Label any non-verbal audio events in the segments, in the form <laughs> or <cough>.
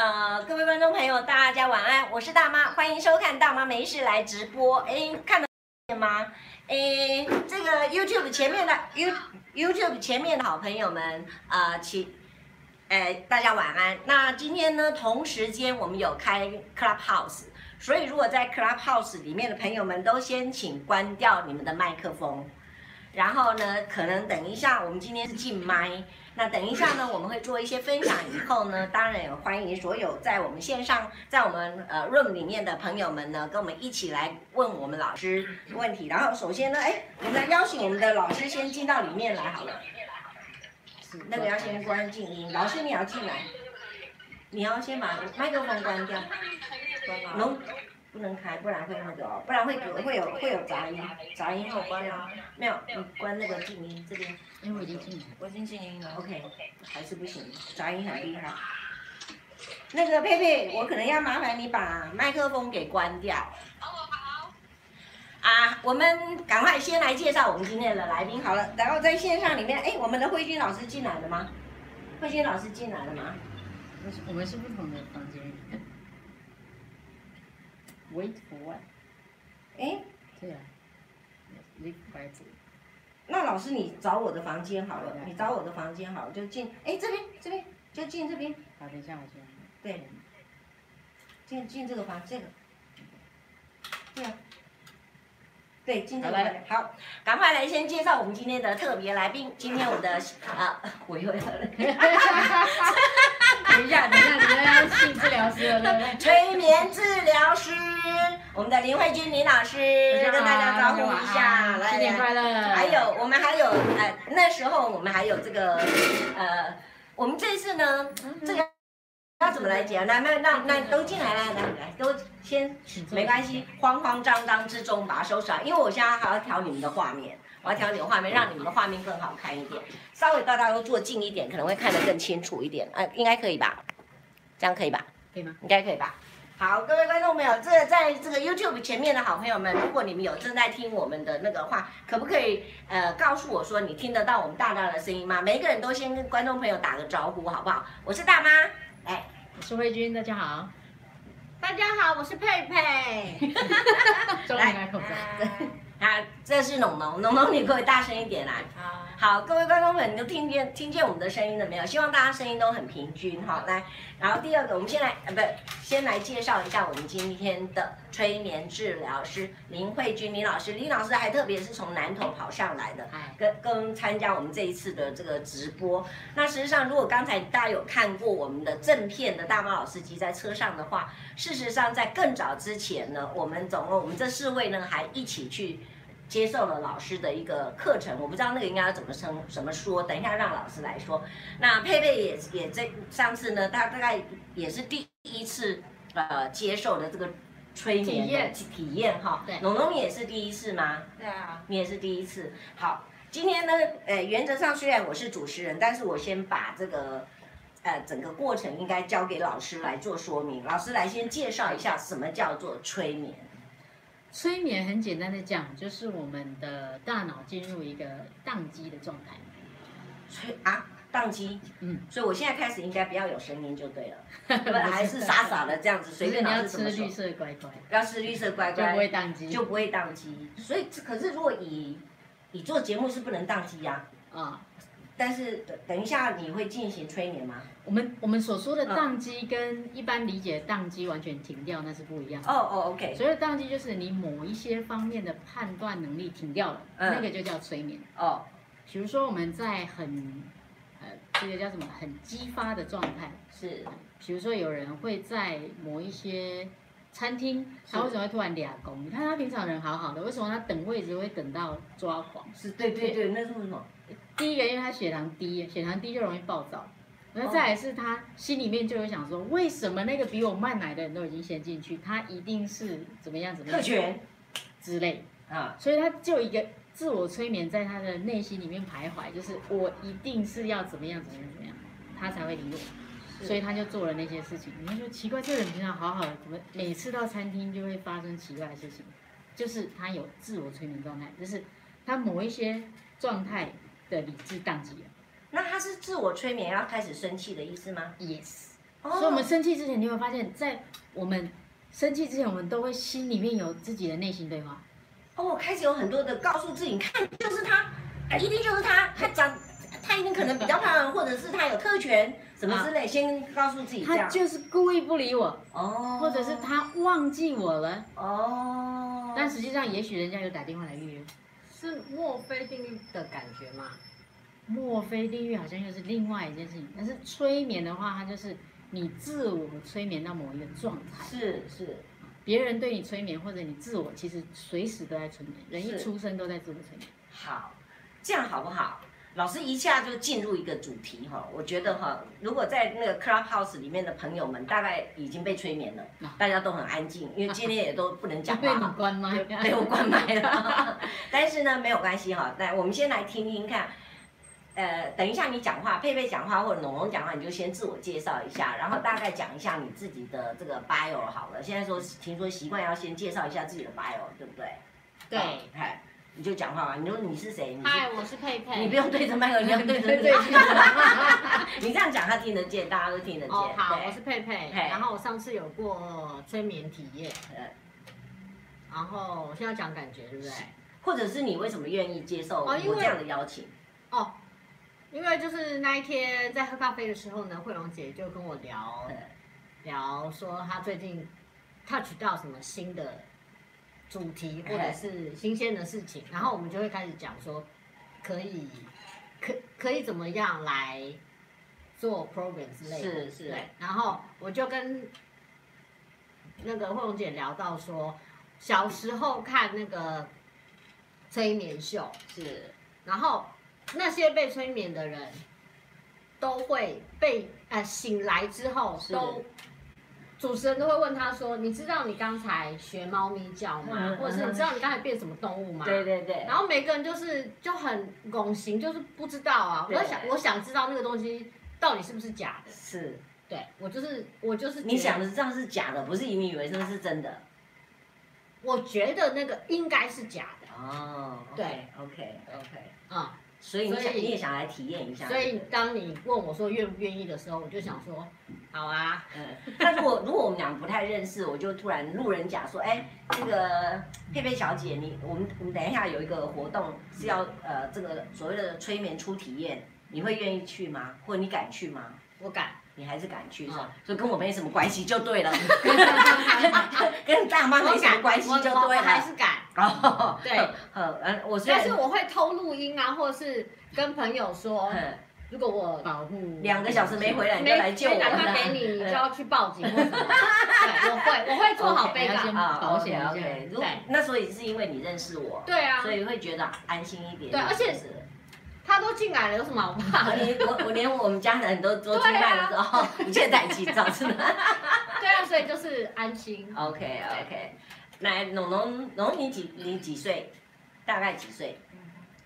呃，各位观众朋友，大家晚安，我是大妈，欢迎收看大妈没事来直播。哎，看得见吗？哎，这个 YouTube 前面的 You YouTube 前面的好朋友们，呃，请，哎，大家晚安。那今天呢，同时间我们有开 Clubhouse，所以如果在 Clubhouse 里面的朋友们都先请关掉你们的麦克风。然后呢，可能等一下，我们今天是静麦。那等一下呢，我们会做一些分享。以后呢，<laughs> 当然也欢迎所有在我们线上，在我们呃 room 里面的朋友们呢，跟我们一起来问我们老师问题。然后首先呢，哎，我们来邀请我们的老师先进到里面来好了。那个要先关静音，老师你要进来，你要先把麦克风关掉。<laughs> 能。不能开，不然会那个哦，不然会会有会有杂音，杂音我关了，没有，你关那个静音这边，因为我已经静音，我已经静音了，OK，还是不行，杂音很厉害。那个佩佩，我可能要麻烦你把麦克风给关掉。好，好。啊，我们赶快先来介绍我们今天的来宾好了，然后在线上里面，哎，我们的慧君老师进来了吗？慧君老师进来了吗？我是我们是不同的房间。Wait for what？哎，对啊。那老师，你找我的房间好了，你找我的房间好了，就进。哎，这边这边就进这边。好，等一下我先。对。进进这个房，这个。对啊。对，进这个。来，好，赶快来先介绍我们今天的特别来宾。<laughs> 今天我们的啊，我又要了。<laughs> 等一下，等一下，你要要性治疗师了，对不对？催眠治疗师，我们的林慧君林老师，跟大家招呼一下，来，新年快乐！还有，我们还有，呃，那时候我们还有这个，呃，我们这次呢，这个要怎么来讲？来，那那那都进来，来来来，都先，没关系，慌慌张张之中把它收拾好，因为我现在还要调你们的画面。我要调你的画面，让你们的画面更好看一点。稍微大家都坐近一点，可能会看得更清楚一点。哎、呃，应该可以吧？这样可以吧？可以吗？应该可以吧？好，各位观众朋友，这在这个 YouTube 前面的好朋友们，如果你们有正在听我们的那个话，可不可以呃告诉我说你听得到我们大大的声音吗？每一个人都先跟观众朋友打个招呼，好不好？我是大妈，来，我是慧君，大家好。大家好，我是佩佩。<laughs> <laughs> 来，口罩。啊，这是农农，农农，你可以大声一点来。好，好，各位观众朋友，你都听见听见我们的声音了没有？希望大家声音都很平均，哈，来。然后第二个，我们先来，呃，不，先来介绍一下我们今天的催眠治疗师林慧君林老师。林老师还特别是从南投跑上来的，跟跟参加我们这一次的这个直播。那实际上，如果刚才大家有看过我们的正片的大妈老司机在车上的话，事实上在更早之前呢，我们总共我们这四位呢还一起去。接受了老师的一个课程，我不知道那个应该要怎么称怎么说，等一下让老师来说。那佩佩也也在上次呢，他大概也是第一次呃接受的这个催眠的体验哈。对，农农也是第一次吗？对啊，你也是第一次。好，今天呢，呃，原则上虽然我是主持人，但是我先把这个呃整个过程应该交给老师来做说明。老师来先介绍一下什么叫做催眠。催眠很简单的讲，就是我们的大脑进入一个宕机的状态。催啊，宕机，嗯，所以我现在开始应该不要有声音就对了，<laughs> 不还是傻傻的这样子随便老师怎么说。要吃绿色乖乖，要吃绿色乖乖，就不会宕机，就不会宕机。所以，可是如果以你做节目是不能宕机呀，啊。但是等等一下，你会进行催眠吗？我们我们所说的宕机跟一般理解的宕机完全停掉，那是不一样的。哦哦，OK。所以宕机就是你某一些方面的判断能力停掉了，嗯、那个就叫催眠。哦。比如说我们在很呃这个叫什么很激发的状态，是。比如说有人会在某一些餐厅，他为什么会突然俩工？你看他平常人好好的，为什么他等位置会等到抓狂？是，对对对，那是为什么？第一个，因为他血糖低，血糖低就容易暴躁。那再来是他心里面就有想说，为什么那个比我慢来的人都已经先进去，他一定是怎么样怎么样？特权之类啊，所以他就一个自我催眠在他的内心里面徘徊，就是我一定是要怎么样怎么样怎么样，他才会理我，所以他就做了那些事情。你们说奇怪，这个人平常好好的，怎么每次到餐厅就会发生奇怪的事情？就是他有自我催眠状态，就是他某一些状态。的理智宕机了，那他是自我催眠要开始生气的意思吗？Yes，哦、所以我们生气之前，你会发现在我们生气之前，我们都会心里面有自己的内心对话。哦，开始有很多的告诉自己，你看就是他，一定就是他，他长，他一定可能比较漂亮，或者是他有特权什么之类，啊、先告诉自己这样。他就是故意不理我，哦，或者是他忘记我了，哦，但实际上也许人家有打电话来预约，是墨菲定律的感觉吗？墨菲定律好像又是另外一件事情，但是催眠的话，它就是你自我催眠到某一个状态，是是。别人对你催眠，或者你自我，其实随时都在催眠。人一出生都在自我催眠。好，这样好不好？老师一下就进入一个主题哈。我觉得哈，如果在那个 Clubhouse 里面的朋友们，大概已经被催眠了，大家都很安静，因为今天也都不能讲话。<laughs> 被你关麦，<laughs> 被我关麦了。<laughs> 但是呢，没有关系哈。来，我们先来听听看。呃，等一下你讲话，佩佩讲话或者龙龙讲话，你就先自我介绍一下，然后大概讲一下你自己的这个 bio 好了。现在说听说习惯要先介绍一下自己的 bio，对不对？对，嗨，你就讲话吧。你说你是谁？嗨，我是佩佩。你不用对着麦克，你要对着 <laughs> 对着。<laughs> 你这样讲他听得见，大家都听得见。哦，好，我是佩佩。然后我上次有过催眠体验。然后我现在讲感觉，对不对？或者是你为什么愿意接受我这样的邀请？哦。因为就是那一天在喝咖啡的时候呢，慧荣姐就跟我聊，聊说她最近 touch 到什么新的主题或者是新鲜的事情，然后我们就会开始讲说，可以，可可以怎么样来做 program 之类的，是是，对，然后我就跟那个慧荣姐聊到说，小时候看那个催眠秀是，然后。那些被催眠的人，都会被呃醒来之后都，主持人都会问他说：“你知道你刚才学猫咪叫吗？嗯、或者是你知道你刚才变什么动物吗？”对对对。然后每个人就是就很拱形，就是不知道啊。我想我想知道那个东西到底是不是假的。是。对，我就是我就是。你想的这样是假的，不是你以为这是真的。我觉得那个应该是假的。哦。对。OK OK。啊。所以你想，你也想来体验一下。所以当你问我说愿不愿意的时候，我就想说，好啊。嗯。那如果如果我们俩不太认识，我就突然路人甲说，哎，这个佩佩小姐，你我们我们等一下有一个活动是要呃这个所谓的催眠初体验，你会愿意去吗？或者你敢去吗？我敢。你还是敢去是吧？所以跟我没什么关系就对了。<laughs> 跟大妈没什么关系就对了。我还是敢。哦。<laughs> 对。嗯，我但是我会偷录音啊，或者是跟朋友说，如果我保护两个小时没回来，你就来救我。打电话给你，你就要去报警我会，我会做好备案啊，保险 OK。对。那所以是因为你认识我。对啊。所以会觉得安心一点。对，而且。他都进来了，有什么好怕？我我连我们家人都都进来了之后，一切在紧张，是吗？对啊，所以就是安心。OK OK，来，龙龙龙，你几你几岁？大概几岁？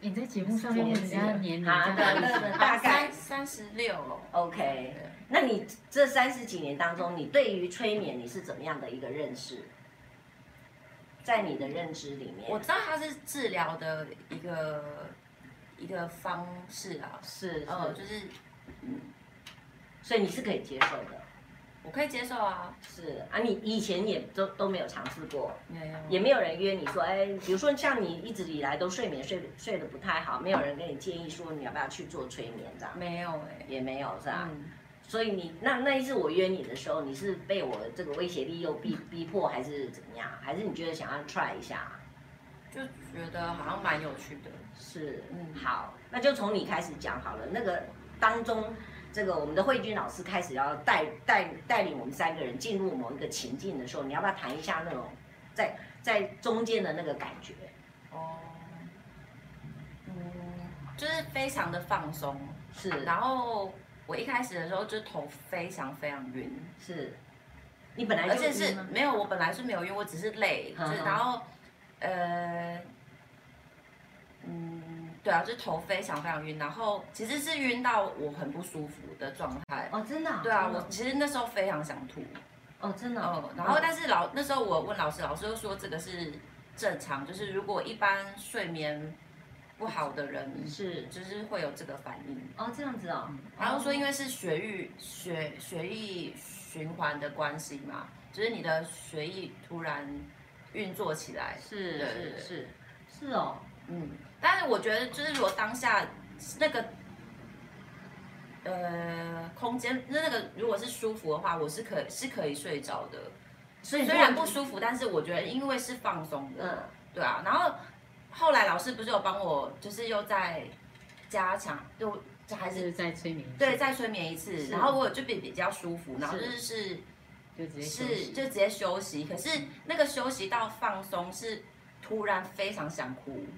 你在节目上面人家年龄大概三十六。OK，那你这三十几年当中，你对于催眠你是怎么样的一个认识？在你的认知里面，我知道它是治疗的一个。一个方式啊，是，哦，就是，嗯，所以你是可以接受的，我可以接受啊，是啊，你以前也都都没有尝试过，没有，也没有人约你说，哎，比如说像你一直以来都睡眠睡睡得不太好，没有人跟你建议说你要不要去做催眠这样，没有哎，也没有是吧？嗯，所以你那那一次我约你的时候，你是被我这个威胁利诱逼逼迫，还是怎么样？还是你觉得想要 try 一下？就觉得好像蛮有趣的，是，嗯，好，那就从你开始讲好了。那个当中，这个我们的慧君老师开始要带带带领我们三个人进入某一个情境的时候，你要不要谈一下那种在在中间的那个感觉？哦，嗯，就是非常的放松，是。然后我一开始的时候就头非常非常晕，是。你本来就而且是没有，我本来是没有晕，我只是累，就然后。呃，嗯，对啊，就头非常非常晕，然后其实是晕到我很不舒服的状态。哦，真的？对啊，我其实那时候非常想吐。哦，真的。哦，然后但是老那时候我问老师，老师又说这个是正常，就是如果一般睡眠不不好的人是就是会有这个反应。哦，这样子哦。然后说，因为是血液血血液循环的关系嘛，就是你的血液突然运作起来，是是是是哦，嗯。但是我觉得，就是如果当下那个呃空间那那个如果是舒服的话，我是可是可以睡着的。所以虽然不舒服，但是我觉得因为是放松的，嗯，对啊。然后后来老师不是有帮我，就是又在加强，就还是再催眠，对，再催眠一次。然后我就比比较舒服，然后就是是就直接是就直接休息。可是那个休息到放松是突然非常想哭，嗯，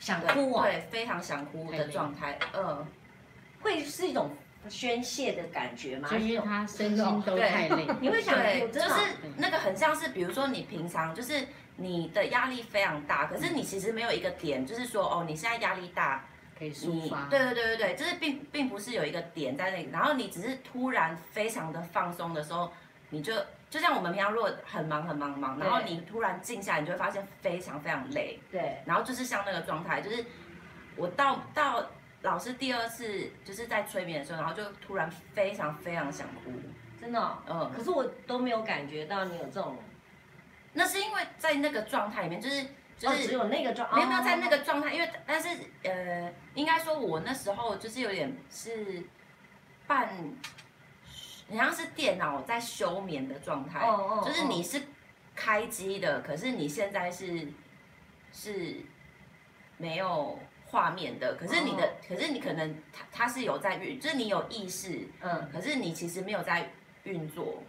想哭啊，对，非常想哭的状态，嗯，会是一种。宣泄的感觉吗？就因为他身心都太累，<laughs> 你会想，对，就是那个很像是，比如说你平常就是你的压力非常大，可是你其实没有一个点，就是说哦，你现在压力大可以抒发，对对对对对，就是并并不是有一个点在那里，然后你只是突然非常的放松的时候，你就就像我们平常如果很忙很忙忙，然后你突然静下来，你就会发现非常非常累，对，然后就是像那个状态，就是我到到。老师第二次就是在催眠的时候，然后就突然非常非常想哭，真的、哦，嗯。可是我都没有感觉到你有这种，那是因为在那个状态里面，就是就是、哦、只有那个状，没有没有在那个状态，因为但是呃，应该说我那时候就是有点是半，好像是电脑在休眠的状态，哦哦，就是你是开机的，可是你现在是是没有。画面的，可是你的，oh. 可是你可能它它是有在运，就是你有意识，嗯，可是你其实没有在运作，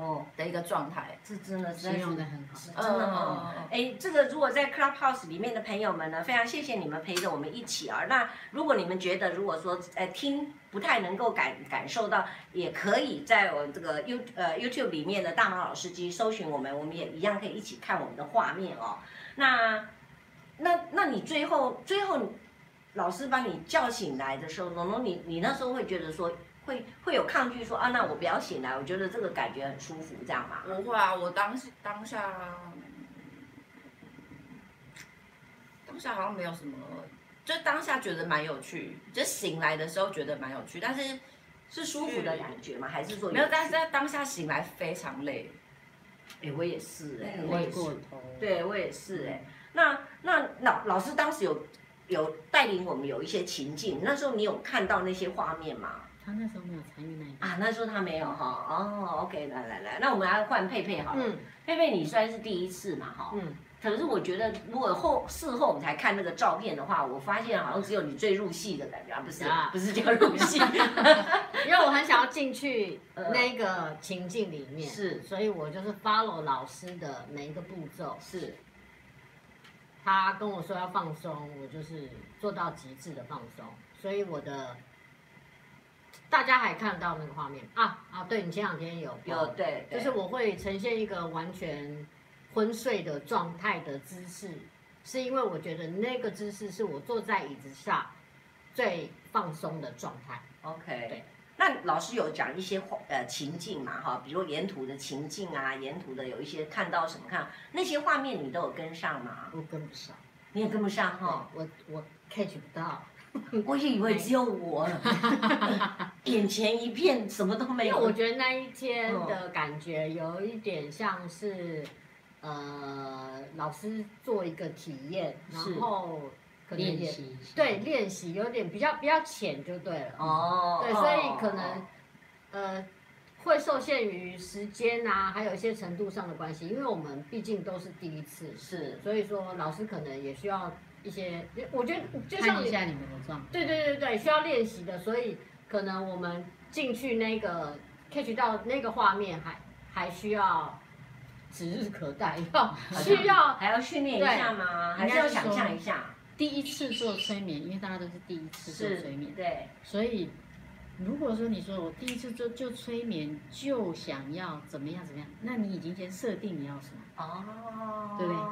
哦的一个状态，这真的是用的很好，真的哦。哎，这个如果在 Clubhouse 里面的朋友们呢，非常谢谢你们陪着我们一起啊。那如果你们觉得如果说呃听不太能够感感受到，也可以在我这个 You 呃 YouTube 里面的大马老司机搜寻我们，我们也一样可以一起看我们的画面哦。那。那那你最后最后，老师把你叫醒来的时候，龙龙你你那时候会觉得说会会有抗拒说啊，那我不要醒来，我觉得这个感觉很舒服，这样吗？不会啊，我当时当下当下好像没有什么，就当下觉得蛮有趣，就醒来的时候觉得蛮有趣，但是是舒服的感觉吗？还是说没有？但是在当下醒来非常累。哎，我也是哎，我也是，对我也是哎。那那老老师当时有有带领我们有一些情境，那时候你有看到那些画面吗？他那时候没有参与那一啊，那时候他没有哈。哦，OK，来来来，那我们来换佩佩好了。嗯，佩佩你虽然是第一次嘛哈。嗯。可是我觉得如果后事后我们才看那个照片的话，我发现好像只有你最入戏的感觉啊，不是？啊、不是叫入戏 <laughs> <laughs> 因为我很想要进去那个情境里面，是，所以我就是 follow 老师的每一个步骤，是。他跟我说要放松，我就是做到极致的放松。所以我的大家还看到那个画面啊啊！对，你前两天有有对，对，就是我会呈现一个完全昏睡的状态的姿势，是因为我觉得那个姿势是我坐在椅子上最放松的状态。OK，对。那老师有讲一些呃情境嘛哈，比如沿途的情境啊，沿途的有一些看到什么看那些画面，你都有跟上吗？我跟不上，你也跟不上哈，我我 catch 不到，<laughs> 我以为只有我，<laughs> 眼前一片什么都没有。因为我觉得那一天的感觉有一点像是，呃，老师做一个体验，然后。练习对练习有点比较比较浅就对了哦，对，所以可能呃会受限于时间啊，还有一些程度上的关系，因为我们毕竟都是第一次，是，所以说老师可能也需要一些，我觉得就像看一下你们的状态，对对对对，需要练习的，所以可能我们进去那个 catch 到那个画面还还需要指日可待，要需要还要训练一下吗？还是要想象一下？第一次做催眠，因为大家都是第一次做催眠，对，所以如果说你说我第一次做就催眠就想要怎么样怎么样，那你已经先设定你要什么哦，对不对？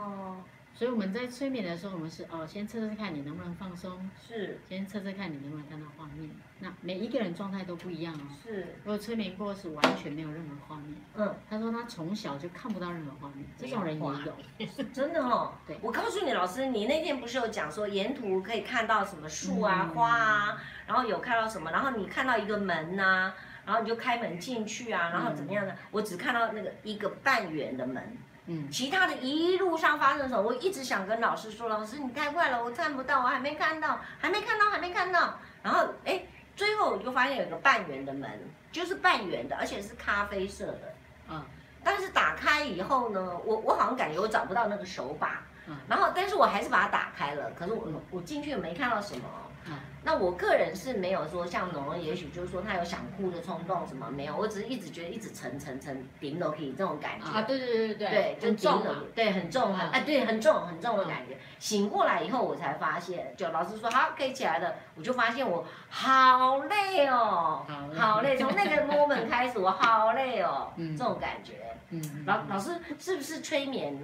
所以我们在催眠的时候，我们是哦，先测测看你能不能放松，是，先测测看你能不能看到画面。那每一个人状态都不一样哦。是，如果催眠过是完全没有任何画面。嗯，他说他从小就看不到任何画面，这种人也有，<laughs> 真的哦。<laughs> 对，我告诉你，老师，你那天不是有讲说沿途可以看到什么树啊、花啊，然后有看到什么，然后你看到一个门呐，然后你就开门进去啊，然后怎么样呢？我只看到那个一个半圆的门。嗯，其他的一路上发生什么，我一直想跟老师说，老师你太快了，我看不到，我还没看到，还没看到，还没看到。然后哎，最后我就发现有个半圆的门，就是半圆的，而且是咖啡色的。嗯，但是打开以后呢，我我好像感觉我找不到那个手把。嗯，然后但是我还是把它打开了，可是我我进去没看到什么。嗯，那我个人是没有说像农农，也许就是说他有想哭的冲动什么没有，我只是一直觉得一直沉沉沉顶楼梯这种感觉啊，对对对对对，就很重了，对很重很哎对很重很重的感觉。醒过来以后我才发现，就老师说好可以起来了，我就发现我好累哦，好累，从那个 moment 开始我好累哦，<laughs> 这种感觉。嗯，老老师是不是催眠？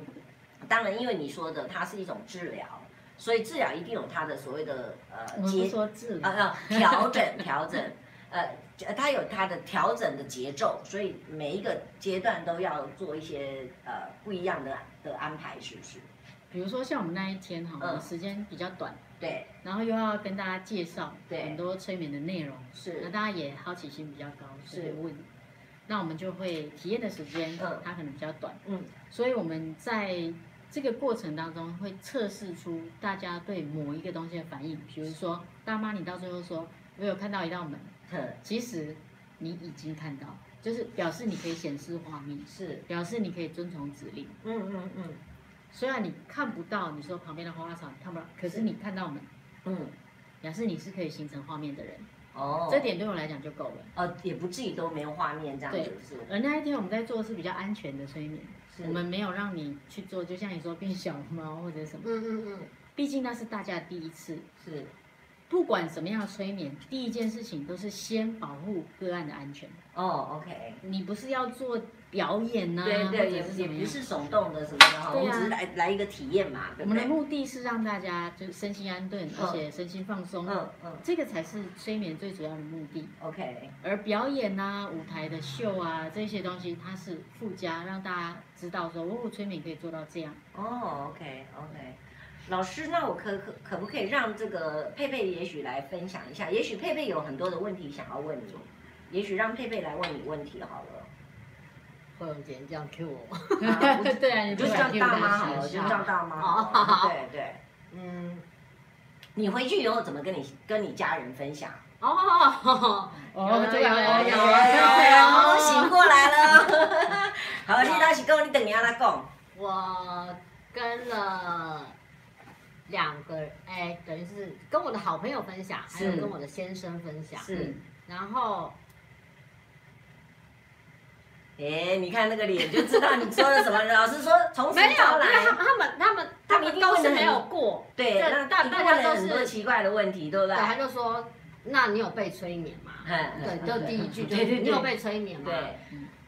当然，因为你说的它是一种治疗。所以治疗一定有它的所谓的呃，节说治疗。啊啊调整调整，<laughs> 呃，它有它的调整的节奏，所以每一个阶段都要做一些呃不一样的的安排，是不是？比如说像我们那一天哈，嗯、时间比较短，对，然后又要跟大家介绍很多催眠的内容，是，那大家也好奇心比较高，是。问，那我们就会体验的时间，嗯，它可能比较短，嗯，所以我们在。这个过程当中会测试出大家对某一个东西的反应，比如说大妈，你到最后说我有看到一道门，其实你已经看到，就是表示你可以显示画面，是表示你可以遵从指令。嗯嗯嗯。虽然你看不到，你说旁边的花花草看不到，可是你看到门，嗯，表示你是可以形成画面的人。哦，这点对我来讲就够了。呃，也不至于都没有画面这样子。对，是。而那一天我们在做的是比较安全的催眠。我们没有让你去做，就像你说变小猫或者什么。嗯嗯嗯。毕竟那是大家第一次。是。不管怎么样的催眠，第一件事情都是先保护个案的安全。哦，OK。你不是要做表演呐？对对，也也不是手动的什么的哈，我们只是来来一个体验嘛。我们的目的是让大家就身心安顿，而且身心放松。嗯嗯。这个才是催眠最主要的目的。OK。而表演呐、舞台的秀啊这些东西，它是附加，让大家知道说，哦，催眠可以做到这样。哦，OK OK。老师，那我可可可不可以让这个佩佩也许来分享一下？也许佩佩有很多的问题想要问你，也许让佩佩来问你问题好了。会有姐这样 Q 我？对啊，你就叫大妈好了，就叫大妈。好，对对，嗯，你回去以后怎么跟你跟你家人分享？哦哦哦，对啊，有有有，醒过来了。好，你到时跟我你等你阿拉讲。我跟了。两个，哎，等于是跟我的好朋友分享，还有跟我的先生分享。是，然后，哎，你看那个脸就知道你说了什么。<laughs> 老师说从没有，他们他们他们他们都是没有过。对，那大大家都是奇怪的问题，对不对？他就说：“那你有被催眠吗？” <laughs> 对，就第一句就是你有被催眠吗？对。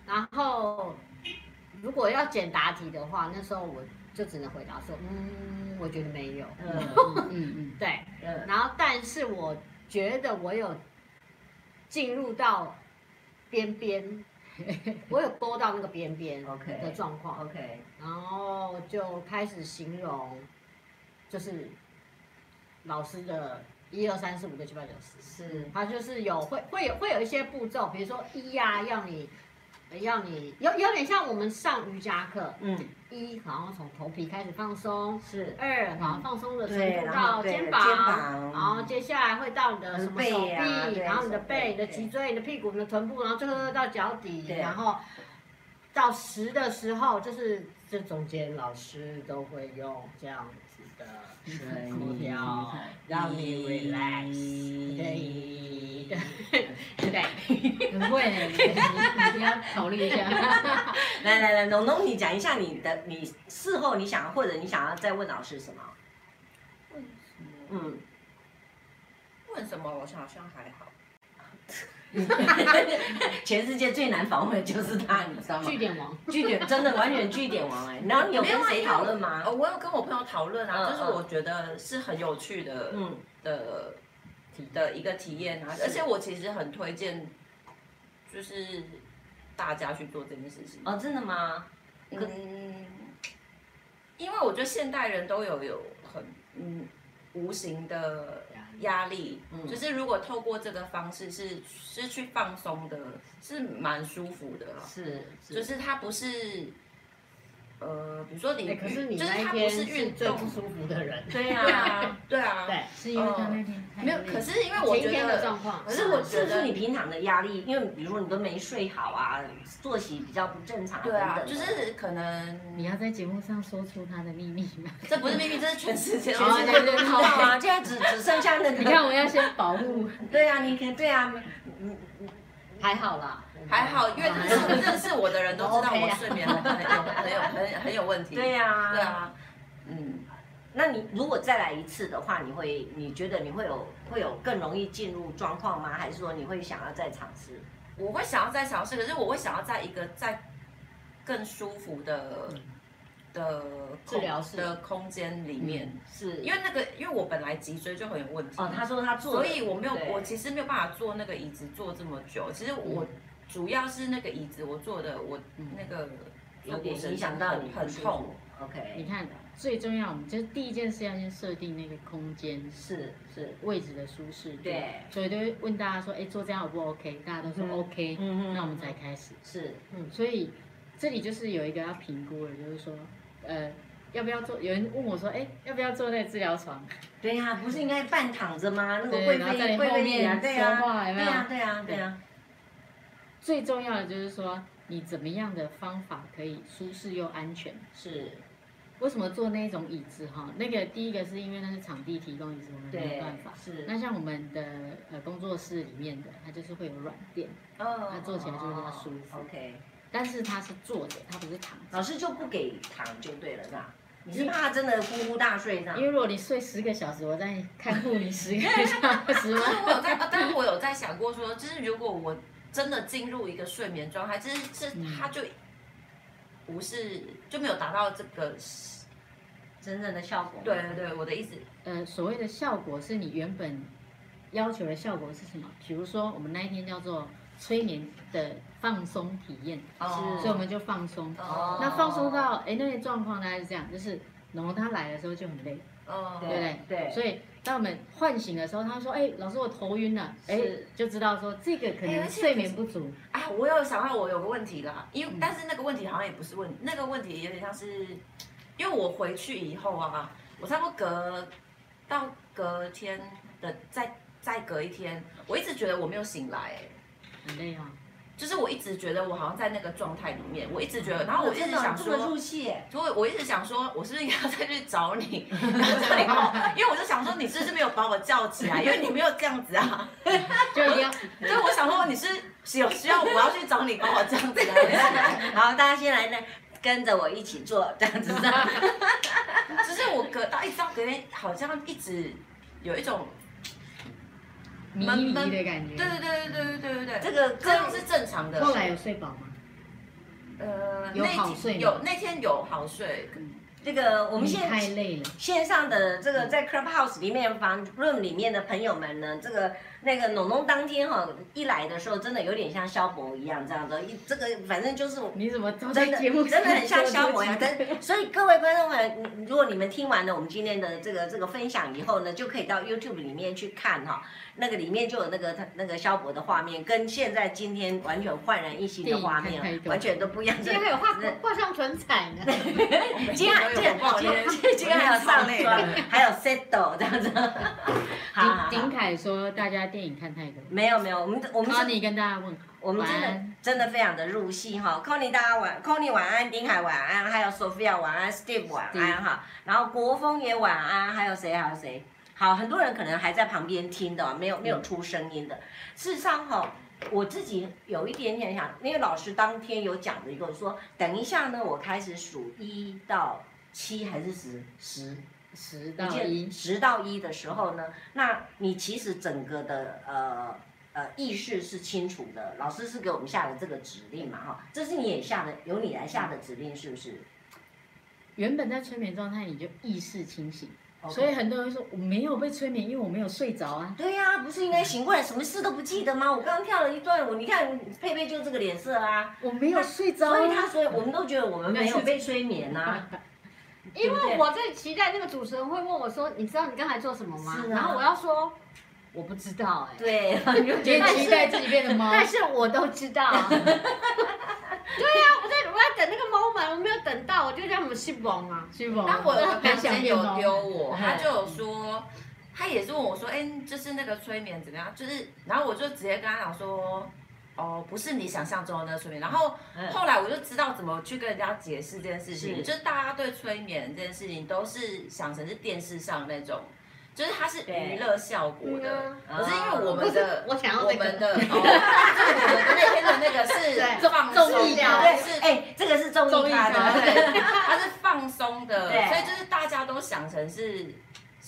然后，如果要简答题的话，那时候我就只能回答说：“嗯。”我觉得没有，嗯嗯嗯，对，嗯，然后但是我觉得我有进入到边边，<laughs> 我有勾到那个边边，<laughs> OK 的状况，OK，然后就开始形容，就是老师的一二三四五六七八九十，是，他就是有会会有会有一些步骤，比如说一呀，要你。要你有有点像我们上瑜伽课，嗯，一好像从头皮开始放松，是。二好像放松的程度到肩膀，然后接下来会到你的什么手臂，然后你的背、你的脊椎、你的屁股、你的臀部，然后最后到脚底，然后到十的时候，就是这中间老师都会用这样子的空调让你 relax，对。对，很会，你你要考虑一下。<laughs> 来来来，农农，你讲一下你的，你事后你想或者你想要再问老师什么？问什么？嗯，问什么？我想好像还好。<laughs> 全世界最难访问的就是他，你知道吗？据点王，据点真的完全据点王哎。然后你有跟谁讨论吗？我有跟我朋友讨论啊，就是我觉得是很有趣的，嗯的的一个体验啊，而且我其实很推荐，就是大家去做这件事情。哦，真的吗？嗯，因为我觉得现代人都有有很嗯无形的。压力，嗯，就是如果透过这个方式是是去放松的，是蛮舒服的，是，是就是它不是。呃，比如说你，可是你就是他不是最不舒服的人。对啊，<laughs> 对啊，对，是因为他那天没有。可是因为我觉得，可是我是不是你平常的压力？因为比如说你都没睡好啊，作息比较不正常。对啊，就是可能你要在节目上说出他的秘密吗？这不是秘密，这是全世界全世界都知道啊。现在只只剩下那个，你看我要先保护。对啊，你看，对啊，嗯嗯，还好啦。还好，因为认识我的人都知道 <laughs> 我睡眠很很有很有很很有问题。对呀，对啊，嗯，那你如果再来一次的话，你会你觉得你会有会有更容易进入状况吗？还是说你会想要再尝试？我会想要再尝试，可是我会想要在一个在更舒服的的治疗室的空间里面，是因为那个因为我本来脊椎就很有问题。哦，他说他坐，所以我没有我其实没有办法坐那个椅子坐这么久。其实我。主要是那个椅子，我坐的我那个有点影响到你，很痛。OK，你看，最重要，我们就是第一件事要先设定那个空间是是位置的舒适度。对，所以都会问大家说，哎，坐这样 O 不 OK？大家都说 OK，嗯嗯，那我们才开始。是，嗯，所以这里就是有一个要评估的，就是说，呃，要不要坐？有人问我说，哎，要不要坐那个治疗床？<laughs> 对呀，不是应该半躺着吗？那个会会会后面说话，有没有？对呀，对呀，对呀。最重要的就是说，你怎么样的方法可以舒适又安全？是，为什么坐那种椅子哈？那个第一个是因为那是场地提供椅子，我们没有办法。是。那像我们的呃工作室里面的，它就是会有软垫，哦，它坐起来就会比较舒服。OK。但是它是坐着，它不是躺。老师就不给躺就对了，是吧？你是怕真的呼呼大睡是吧？因为如果你睡十个小时，我在看护你十个小时 <laughs> 吗？<laughs> 我有在，但是我有在想过说，就是如果我。真的进入一个睡眠状态，只是是他就不是就没有达到这个真正的效果。对对对，我的意思，呃，所谓的效果是你原本要求的效果是什么？比如说我们那一天叫做催眠的放松体验，是，所以我们就放松。哦。那放松到哎那些状况大概是这样，就是然后他来的时候就很累。哦。对不对？对。所以。当我们唤醒的时候，他说：“哎，老师，我头晕了。”哎，就知道说这个可能睡眠不足。哎，我有想到我有个问题啦，因为但是那个问题好像也不是问题，那个问题有点像是，因为我回去以后啊，我差不多隔到隔天的再再隔一天，我一直觉得我没有醒来，哎，很累啊。就是我一直觉得我好像在那个状态里面，我一直觉得，然后我一直想说，所以我一直想说，我是不是应该要再去找你？然后因为我就想说，你是不是没有把我叫起来？因为你没有这样子啊，<laughs> 就一定要，所以我想说，你是有需要我要去找你帮我这样子来。<laughs> 好，大家先来呢，跟着我一起做这样子。<laughs> 只是我隔到一直到隔天，好像一直有一种。迷迷的感觉，对对对对对对对对对，这个这样是正常的。后来有睡饱吗？呃，有好睡，有那天有好睡。这个我们现在太累了。线上的这个在 Clubhouse 里面房 room 里面的朋友们呢，这个。那个农农当天哈一来的时候，真的有点像萧伯一样这样子，一这个反正就是你怎么真的真的很像萧伯一样。但 <laughs> 所以各位观众们，如果你们听完了我们今天的这个这个分享以后呢，就可以到 YouTube 里面去看哈，那个里面就有那个他那个萧伯的画面，跟现在今天完全焕然一新的画面，完全都不一样。今天还有画画上唇彩呢 <laughs> <laughs> 今天今天今天今天还有上那个，还有 settle 这样子。好，丁凯说大家。电影看太多，没有没有，我们我们 Connie 跟大家问好，我们真的真的非常的入戏哈，Connie 大家晚，Connie 晚安，丁海晚安，还有 Sophia 晚安，Steve 晚安哈，然后国风也晚安，还有谁还有谁？好，很多人可能还在旁边听的，没有没有出声音的。事实上哈，我自己有一点点想，因为老师当天有讲的一个说，等一下呢，我开始数一到七还是十十。十到一，十到一的时候呢，那你其实整个的呃呃意识是清楚的，老师是给我们下的这个指令嘛哈，这是你也下的，由你来下的指令是不是？原本在催眠状态，你就意识清醒。所以很多人说我没有被催眠，因为我没有睡着啊。对呀、啊，不是应该醒过来什么事都不记得吗？我刚刚跳了一段舞，你看佩佩就这个脸色啊，我没有睡着、啊。所以他所以我们都觉得我们没有被催眠啊。<laughs> 因为我在期待那个主持人会问我说：“你知道你刚才做什么吗？”啊、然后我要说：“我不知道、欸。”哎，对，你就觉得期待自己变成猫，但是我都知道。对呀、啊，我在我在等那个 moment，我没有等到，我就叫他们去蒙啊，去蒙。但我有个朋友有丢我，他就有说，他也是问我说，哎、欸，就是那个催眠怎么样？就是，然后我就直接跟他讲说，哦，不是你想象中的那个催眠。然后后来我就知道怎么去跟人家解释这件事情，就是大家对催眠这件事情都是想成是电视上那种。就是它是娱乐效果的，可是因为我们的我想要我们的，哦，我们那天的那个是 <laughs> 放松的，是哎，这个是综艺咖的，对，<laughs> 它是放松的，所以就是大家都想成是，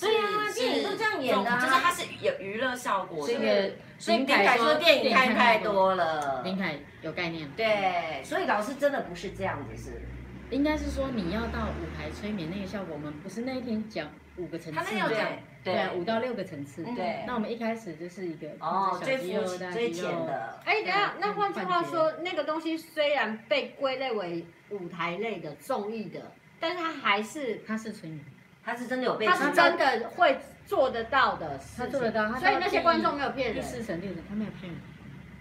对啊，电影都这样演的，就是它是有娱乐效果的。这个所以林凯说电影看太多了，林凯有概念，对，所以老师真的不是这样子，是，应该是说你要到舞台催眠那个效果，我们不是那一天讲。五个层次，他那讲对，五到六个层次。对，那我们一开始就是一个哦，最肤最浅的。哎，等下，那换句话说，那个东西虽然被归类为舞台类的综艺的，但是它还是它是催眠，它是真的有被，他是真的会做得到的，他做得到，所以那些观众没有骗人。第四层、第五层，他没有骗人，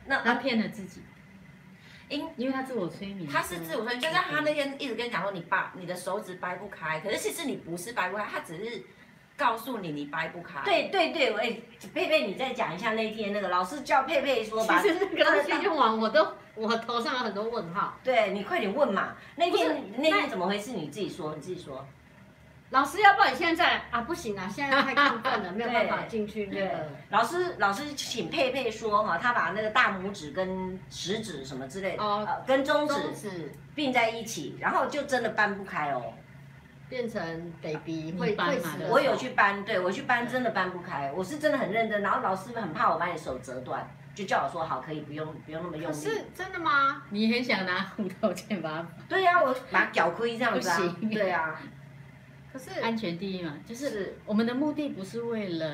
那他骗了自己，因因为他自我催眠，他是自我催眠，就是他那天一直跟你讲说，你把你的手指掰不开，可是其实你不是掰不开，他只是。告诉你，你掰不开。对对对，哎，佩佩，你再讲一下那天那个老师叫佩佩说吧。<laughs> 其实那个东西用完，我都我头上有很多问号。对，你快点问嘛。那天那天怎么回事？你自己说，你自己说。老师，要不然你现在啊，不行啊，现在太亢奋了，没有办法进去那个。<laughs> 老师，老师，请佩佩说哈，他把那个大拇指跟食指什么之类的，哦，跟中指并在一起，然后就真的搬不开哦。变成 baby 会搬嘛？我有去搬，对我去搬真的搬不开，我是真的很认真。然后老师很怕我把你手折断，就叫我说好，可以不用不用那么用力。是真的吗？你很想拿虎头剑把它？对呀，我把脚亏这样子啊。对呀。可是安全第一嘛，就是我们的目的不是为了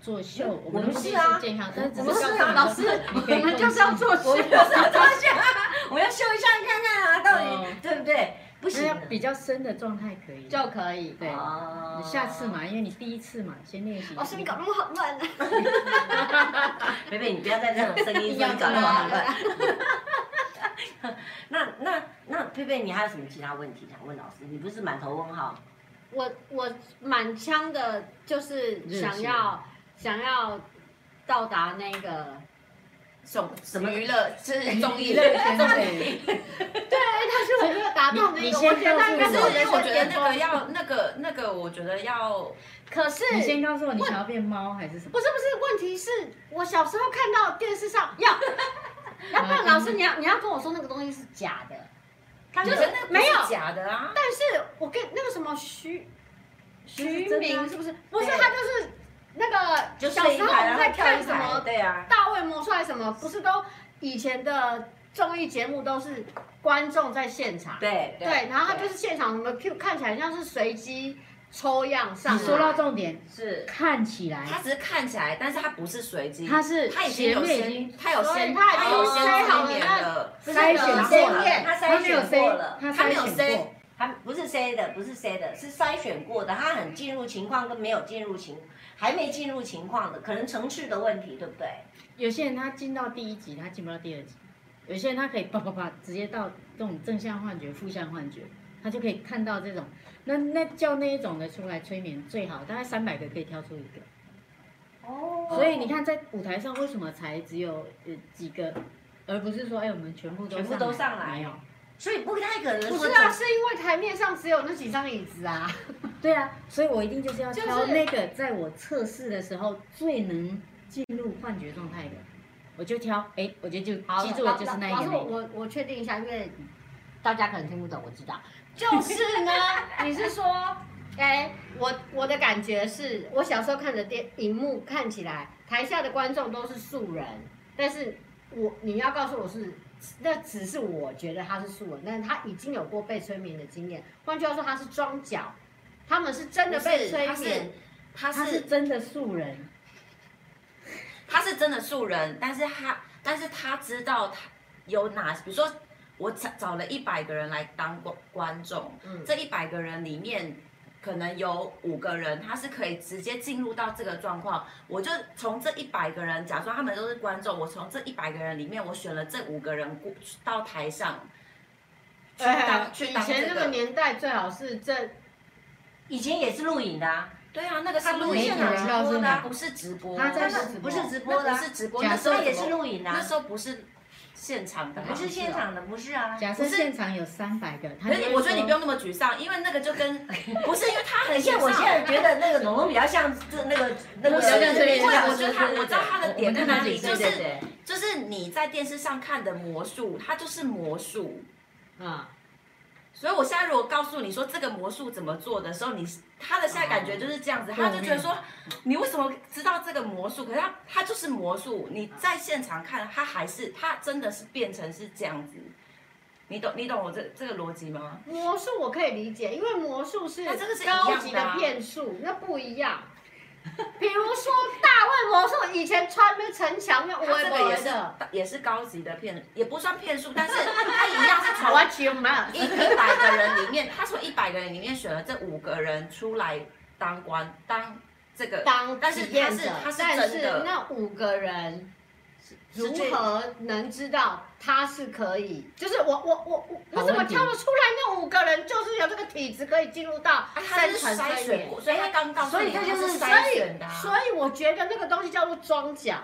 作秀，我们的目的是健康。但是啊，老师，我们就是要做秀，我们要做秀，<laughs> 我要秀一下看看啊，到底对不对？不行，比较深的状态可以，就可以。对，你下次嘛，因为你第一次嘛，先练习。老师，你搞那么好乱呢？贝贝，你不要在这种声音你搞那么好乱。<laughs> 那那 <laughs> 那，贝贝，你还有什么其他问题想问老师？你不是满头问号？我我满腔的，就是想要想要到达那个。什什么娱乐？是综艺乐圈的。<laughs> 对，他是我没有达到那个。你先告诉我，可是我觉得那个要那个那个，我觉得要。<laughs> 可是你先告诉我，你想要变猫还是什么？不是不是，问题是我小时候看到电视上要，<laughs> 要不然老师你要你要跟我说那个东西是假的，就是没有假的啊。但是我跟那个什么徐徐明是不是？不是，他就是。那个小时候我们在看什么？对啊，大卫摸出来什么？不是都以前的综艺节目都是观众在现场？对对，然后他就是现场什么，看起来像是随机抽样上。你说到重点是看起来，它只是看起来，但是它不是随机，它是他已经有先，他有先，他有先筛选的，筛选过了，它筛选过了，它没有筛，它不是筛的，不是筛的，是筛选过的，它很进入情况跟没有进入情。还没进入情况的，可能层次的问题，对不对？有些人他进到第一集，他进不到第二集；有些人他可以啪啪啪直接到这种正向幻觉、负向幻觉，他就可以看到这种。那那叫那一种的出来催眠最好，大概三百个可以挑出一个。哦。所以你看，在舞台上为什么才只有呃几个，而不是说哎我们全部都全部都上来？没有。所以不太可能。不是啊，是因为台面上只有那几张椅子啊。<laughs> 对啊，所以我一定就是要挑那个在我测试的时候最能进入幻觉状态的，我就挑。哎，我觉得就记住了，就是那一个。我我我确定一下，因为大家可能听不懂，我知道。就是呢，你是说，哎，我我的感觉是我小时候看的电荧幕看起来，台下的观众都是素人，但是我你要告诉我是，那只是我觉得他是素人，但是他已经有过被催眠的经验。换句话说，他是装脚，他们是真的被催眠，他是，他是，他是真的素人，他是真的素人，但是他但是他知道他有哪，比如说我找找了一百个人来当观观众，嗯，这一百个人里面。可能有五个人，他是可以直接进入到这个状况。我就从这一百个人，假装他们都是观众，我从这一百个人里面，我选了这五个人过到台上去当去当。以前那个年代最好是这，以前也是录影的啊。对啊，那个是录影的，直播的，不是直播。他在不是直播的，不是直播。那时候也是录影的，那时候不是。现场的不是现场的，不是啊。假设现场有三百个，可是我觉得你不用那么沮丧，因为那个就跟 <laughs> 不是因为他很像。我现在觉得那个龙龙比较像这那个那个。对对对，我觉得他我知道他的点在哪里，就是就是你在电视上看的魔术，它就是魔术啊。所以我现在如果告诉你说这个魔术怎么做的时候，你他的现在感觉就是这样子，他就觉得说你为什么知道这个魔术？可是他他就是魔术，你在现场看他还是他真的是变成是这样子，你懂你懂我这这个逻辑吗？魔术我可以理解，因为魔术是高级的骗术，那不一样。<laughs> 比如说大卫魔术，以前穿那城墙那围围的，也是高级的骗，也不算骗术，但是 <laughs> 他一样是从一一百个人里面，他从一百个人里面选了这五个人出来当官，当这个当，但是他是他是真的，那五个人。如何能知道他是可以？就是我我我我我怎么挑得出来？那五个人就是有这个体质可以进入到三层筛选过，所以他刚刚，所以他就是筛选的。所以我觉得那个东西叫做装脚。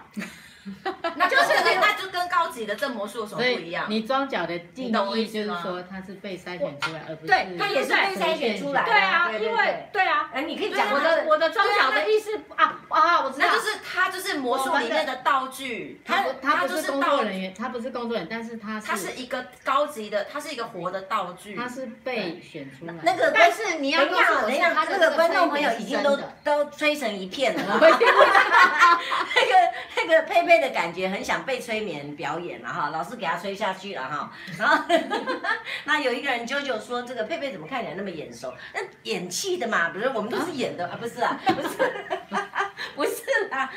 <laughs> 那就是那就跟高级的正魔术有什么不一样？你装脚的定义就是说他是被筛选出来，而不是对，他也是被筛选出来。对啊，因为对啊，哎，你可以讲我的我的装脚的意思啊啊，我知道，那就是他就是魔术里面的道具，他他不是工作人员，他不是工作人员，但是他他是一个高级的，他是一个活的道具，他是被选出来。那个但是你要等一下，等一下，那个观众朋友已经都都吹成一片了，<laughs> 那个那个佩佩。的感觉很想被催眠表演了哈，老师给他催下去了哈。然后 <laughs> 那有一个人啾啾说：“这个佩佩怎么看起来那么眼熟？那演戏的嘛，不是我们都是演的啊，不是啊，不是，<laughs> 不是啊。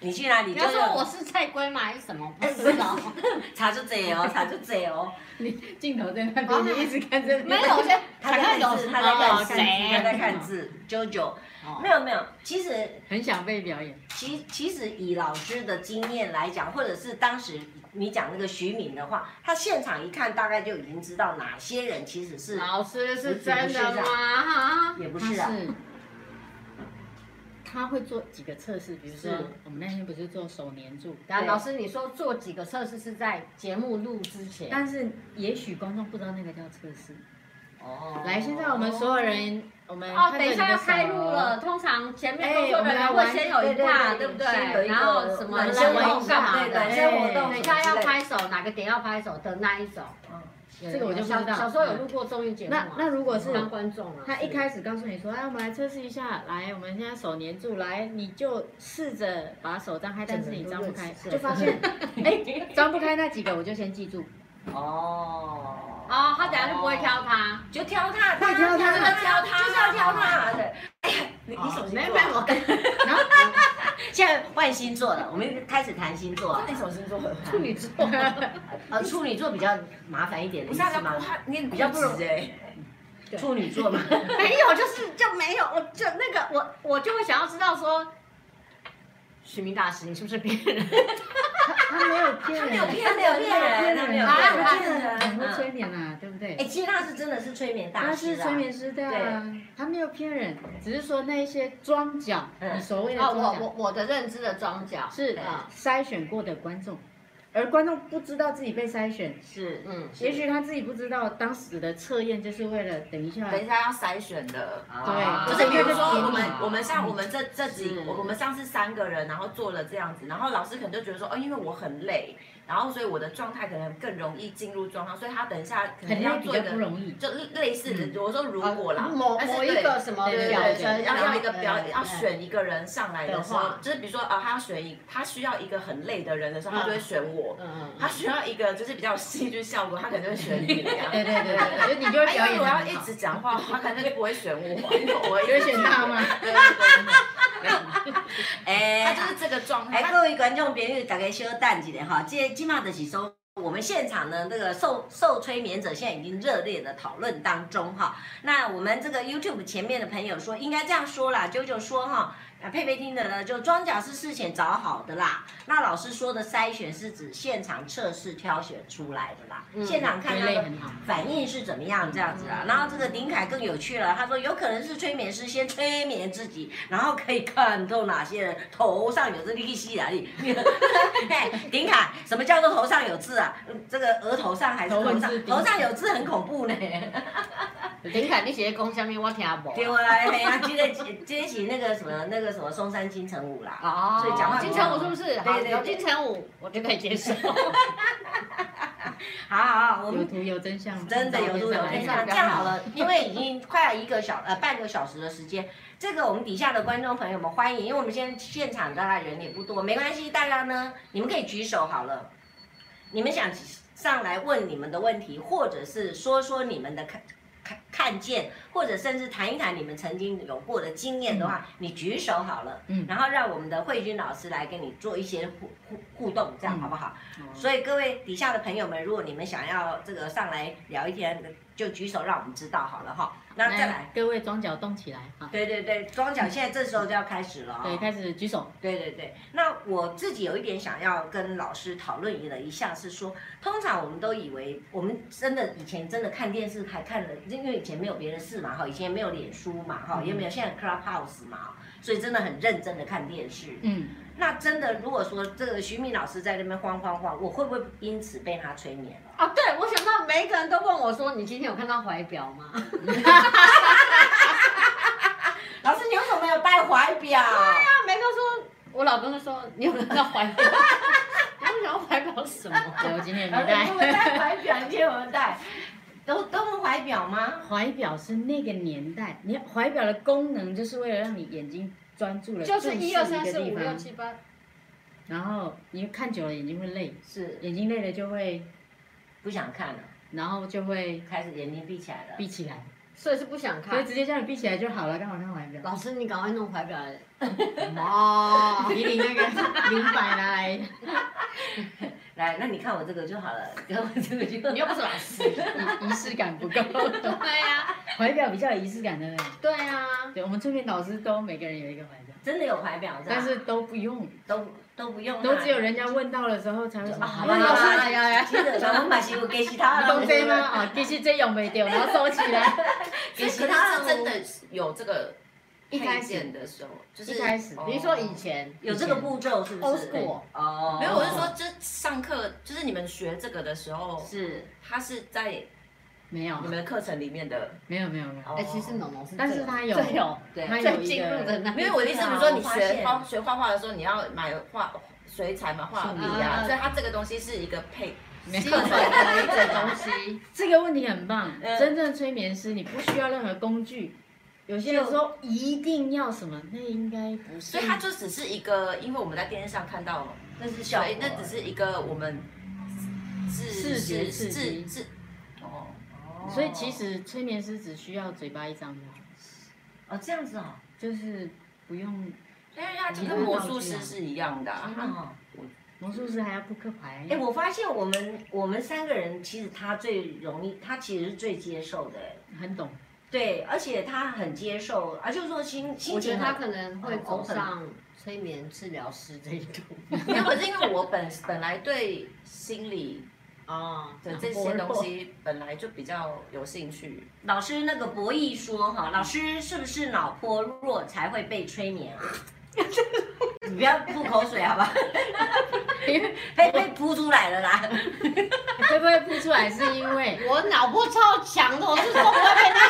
你去哪里？你要说我是菜龟吗？还是什么？不知道。<laughs> 查就这哦，查就这哦。你镜头在那边，你一直看这里。没有，我先他在看字，他在看字，他在看字。啾啾。”没有没有，其实很想被表演。其其实以老师的经验来讲，或者是当时你讲那个徐敏的话，他现场一看，大概就已经知道哪些人其实是老师是真的吗？也不是啊。他会做几个测试，比如说我们那天不是做手黏住。老师，你说做几个测试是在节目录之前，但是也许观众不知道那个叫测试。哦。来，现在我们所有人。我们哦，等一下要开录了。通常前面工作人员会先有一趴，对不对？然后什么来活动干嘛的？等一下要拍手，哪个点要拍手的那一首。嗯，这个我就不知道。小时候有录过综艺节目。那那如果是当观众啊，他一开始告诉你说，哎，我们来测试一下，来，我们现在手粘住，来，你就试着把手张开，但是你张不开，就发现，哎，<laughs> 张不开那几个，我就先记住。哦。哦，他等下就不会挑他，就挑他，会挑他，就是挑他，就是要挑他的。哎呀，你你什么星座？然后现在换星座了，我们开始谈星座。那你什么星座？处女座。呃，<laughs> 处女座比较麻烦一点，的意思吗？你比较不容易。处女座嘛，<laughs> 没有，就是就没有，我就那个我我就会想要知道说，徐明大师，你是不是别人？他没有骗人，他没有骗人，没有骗人，他没有骗人，很多催眠啊，对不对？哎，其实他是真的是催眠大师，他是催眠师，对啊，他没有骗人，只是说那一些装脚，你所谓的装脚，我我我的认知的装脚是筛选过的观众。而观众不知道自己被筛选，是，嗯，也许他自己不知道当时的测验就是为了等一下，等一下要筛选的，对，就是比如说我们我们像我们这这几我们上次三个人，然后做了这样子，然后老师可能就觉得说，哦，因为我很累，然后所以我的状态可能更容易进入状态，所以他等一下可能要做一个不容易，就类似的，我说如果啦，某某一个什么表征，要要一个表要选一个人上来的时候，就是比如说啊，他要选一他需要一个很累的人的时候，他就会选我，他需要一个就是比较戏剧效果，他可能就会选你，对对对对，你就会表演。我要一直讲话，他可能就不会选我，<laughs> 因为我会选他吗？对对对。哎，他就是这个状态。哎，各位观众朋友，大家稍等一下哈，今金马的几周，我们现场呢，这个受受催眠者现在已经热烈的讨论当中哈。那我们这个 YouTube 前面的朋友说，应该这样说啦，啾啾说哈。佩佩听的呢，就装甲是事前找好的啦。那老师说的筛选是指现场测试挑选出来的啦。嗯、现场看他的反应是怎么样这样子啦。然后这个林凯更有趣了，他说有可能是催眠师先催眠自己，然后可以看透哪些人头上有这利息啊。<laughs> 嘿，林凯，什么叫做头上有痣啊？这个额头上还是头上？头上有痣很恐怖呢。<laughs> 林凯，你写的讲什么？我听不懂。对啊，嘿啊，这个这是那个什么那个什么松山金城武啦。哦。所以讲话金城武是不是？对对，有金城武，我就可以接受。<laughs> 好好好，我们有图有真相，真的有图有真相。这样好了，因为已经快要一个小呃半个小时的时间，这个我们底下的观众朋友们欢迎，因为我们现在现场大概人也不多，没关系，大家呢你们可以举手好了，你们想上来问你们的问题，或者是说说你们的看。看看见，或者甚至谈一谈你们曾经有过的经验的话，嗯、你举手好了，嗯，然后让我们的慧君老师来跟你做一些互互互动，这样好不好？嗯、所以各位底下的朋友们，如果你们想要这个上来聊一天，就举手让我们知道好了哈。那再来，各位装脚动起来哈！对对对，装脚现在这时候就要开始了。对，开始举手。对对对，那我自己有一点想要跟老师讨论的一下是说，通常我们都以为我们真的以前真的看电视还看了，因为以前没有别的事嘛哈，以前没有脸书嘛哈，也没有现在 Clubhouse 嘛，所以真的很认真的看电视。嗯。那真的，如果说这个徐敏老师在那边晃晃晃，我会不会因此被他催眠了？啊，对，我想到每一个人都问我说：“你今天有看到怀表吗？” <laughs> 老师，你为什么没有带怀表？对呀，每个说，我老公都说：“你有看到怀表？” <laughs> 我想要怀表什么？我今天没带。我们带怀表，今天我们带，<laughs> 都都用怀表吗？怀表是那个年代，你怀表的功能就是为了让你眼睛。专注了，就是一二三四五六七八，然后你看久了眼睛会累，是。眼睛累了就会不想看了，然后就会开始眼睛闭起来了，闭起来，所以是不想看，所以直接叫你闭起来就好了，干嘛看怀表？老师，你赶快弄怀表来，<laughs> 哦，比你那个明白来。<laughs> 来，那你看我这个就好了，看我这个就，你又不是老师，<laughs> 仪式感不够。对呀，<laughs> 怀表比较有仪式感的。对呀，对，我们催眠导师都每个人有一个怀表，真的有怀表，但是都不用，都都不用，都只有人家问到的时候才会说。好吧，老师，呀呀，其实我们买西服给其他的。用这吗？啊，其实这用没掉，然后收起来。<laughs> 给其他的真的有这个。一开始的时候，就是一开始，比如说以前有这个步骤，是不是？哦，没有，我是说，就上课，就是你们学这个的时候，是他是在没有你们的课程里面的，没有没有没有。哎，其实农农是，但是他有，有，对，他有进入的那，因为我的意思，比如说你学画学画画的时候，你要买画水彩嘛，画笔啊，所以它这个东西是一个配课程的一个东西。<laughs> 这个问题很棒，真正催眠师你不需要任何工具。有些人说一定要什么，那应该不是。所以它就只是一个，因为我们在电视上看到，那是小，那只是一个我们视觉刺激。哦哦。所以其实催眠师只需要嘴巴一张就好。哦，这样子哦，就是不用。因为它跟魔术师是一样的。魔术师还要扑克牌。哎，我发现我们我们三个人其实他最容易，他其实是最接受的，很懂。对，而且他很接受，啊就是说心心情，我觉得他可能会走上催眠治疗师这一路。<laughs> 没有，可是因为我本本来对心理啊 <laughs> 的这些东西本来就比较有兴趣。老师那个博弈说哈，老师是不是脑波弱才会被催眠？<laughs> 你不要吐口水好吧？<laughs> 被被扑出来了啦！<laughs> 会不会扑出来是因为 <laughs> 我脑波超强的？我是说不会被他，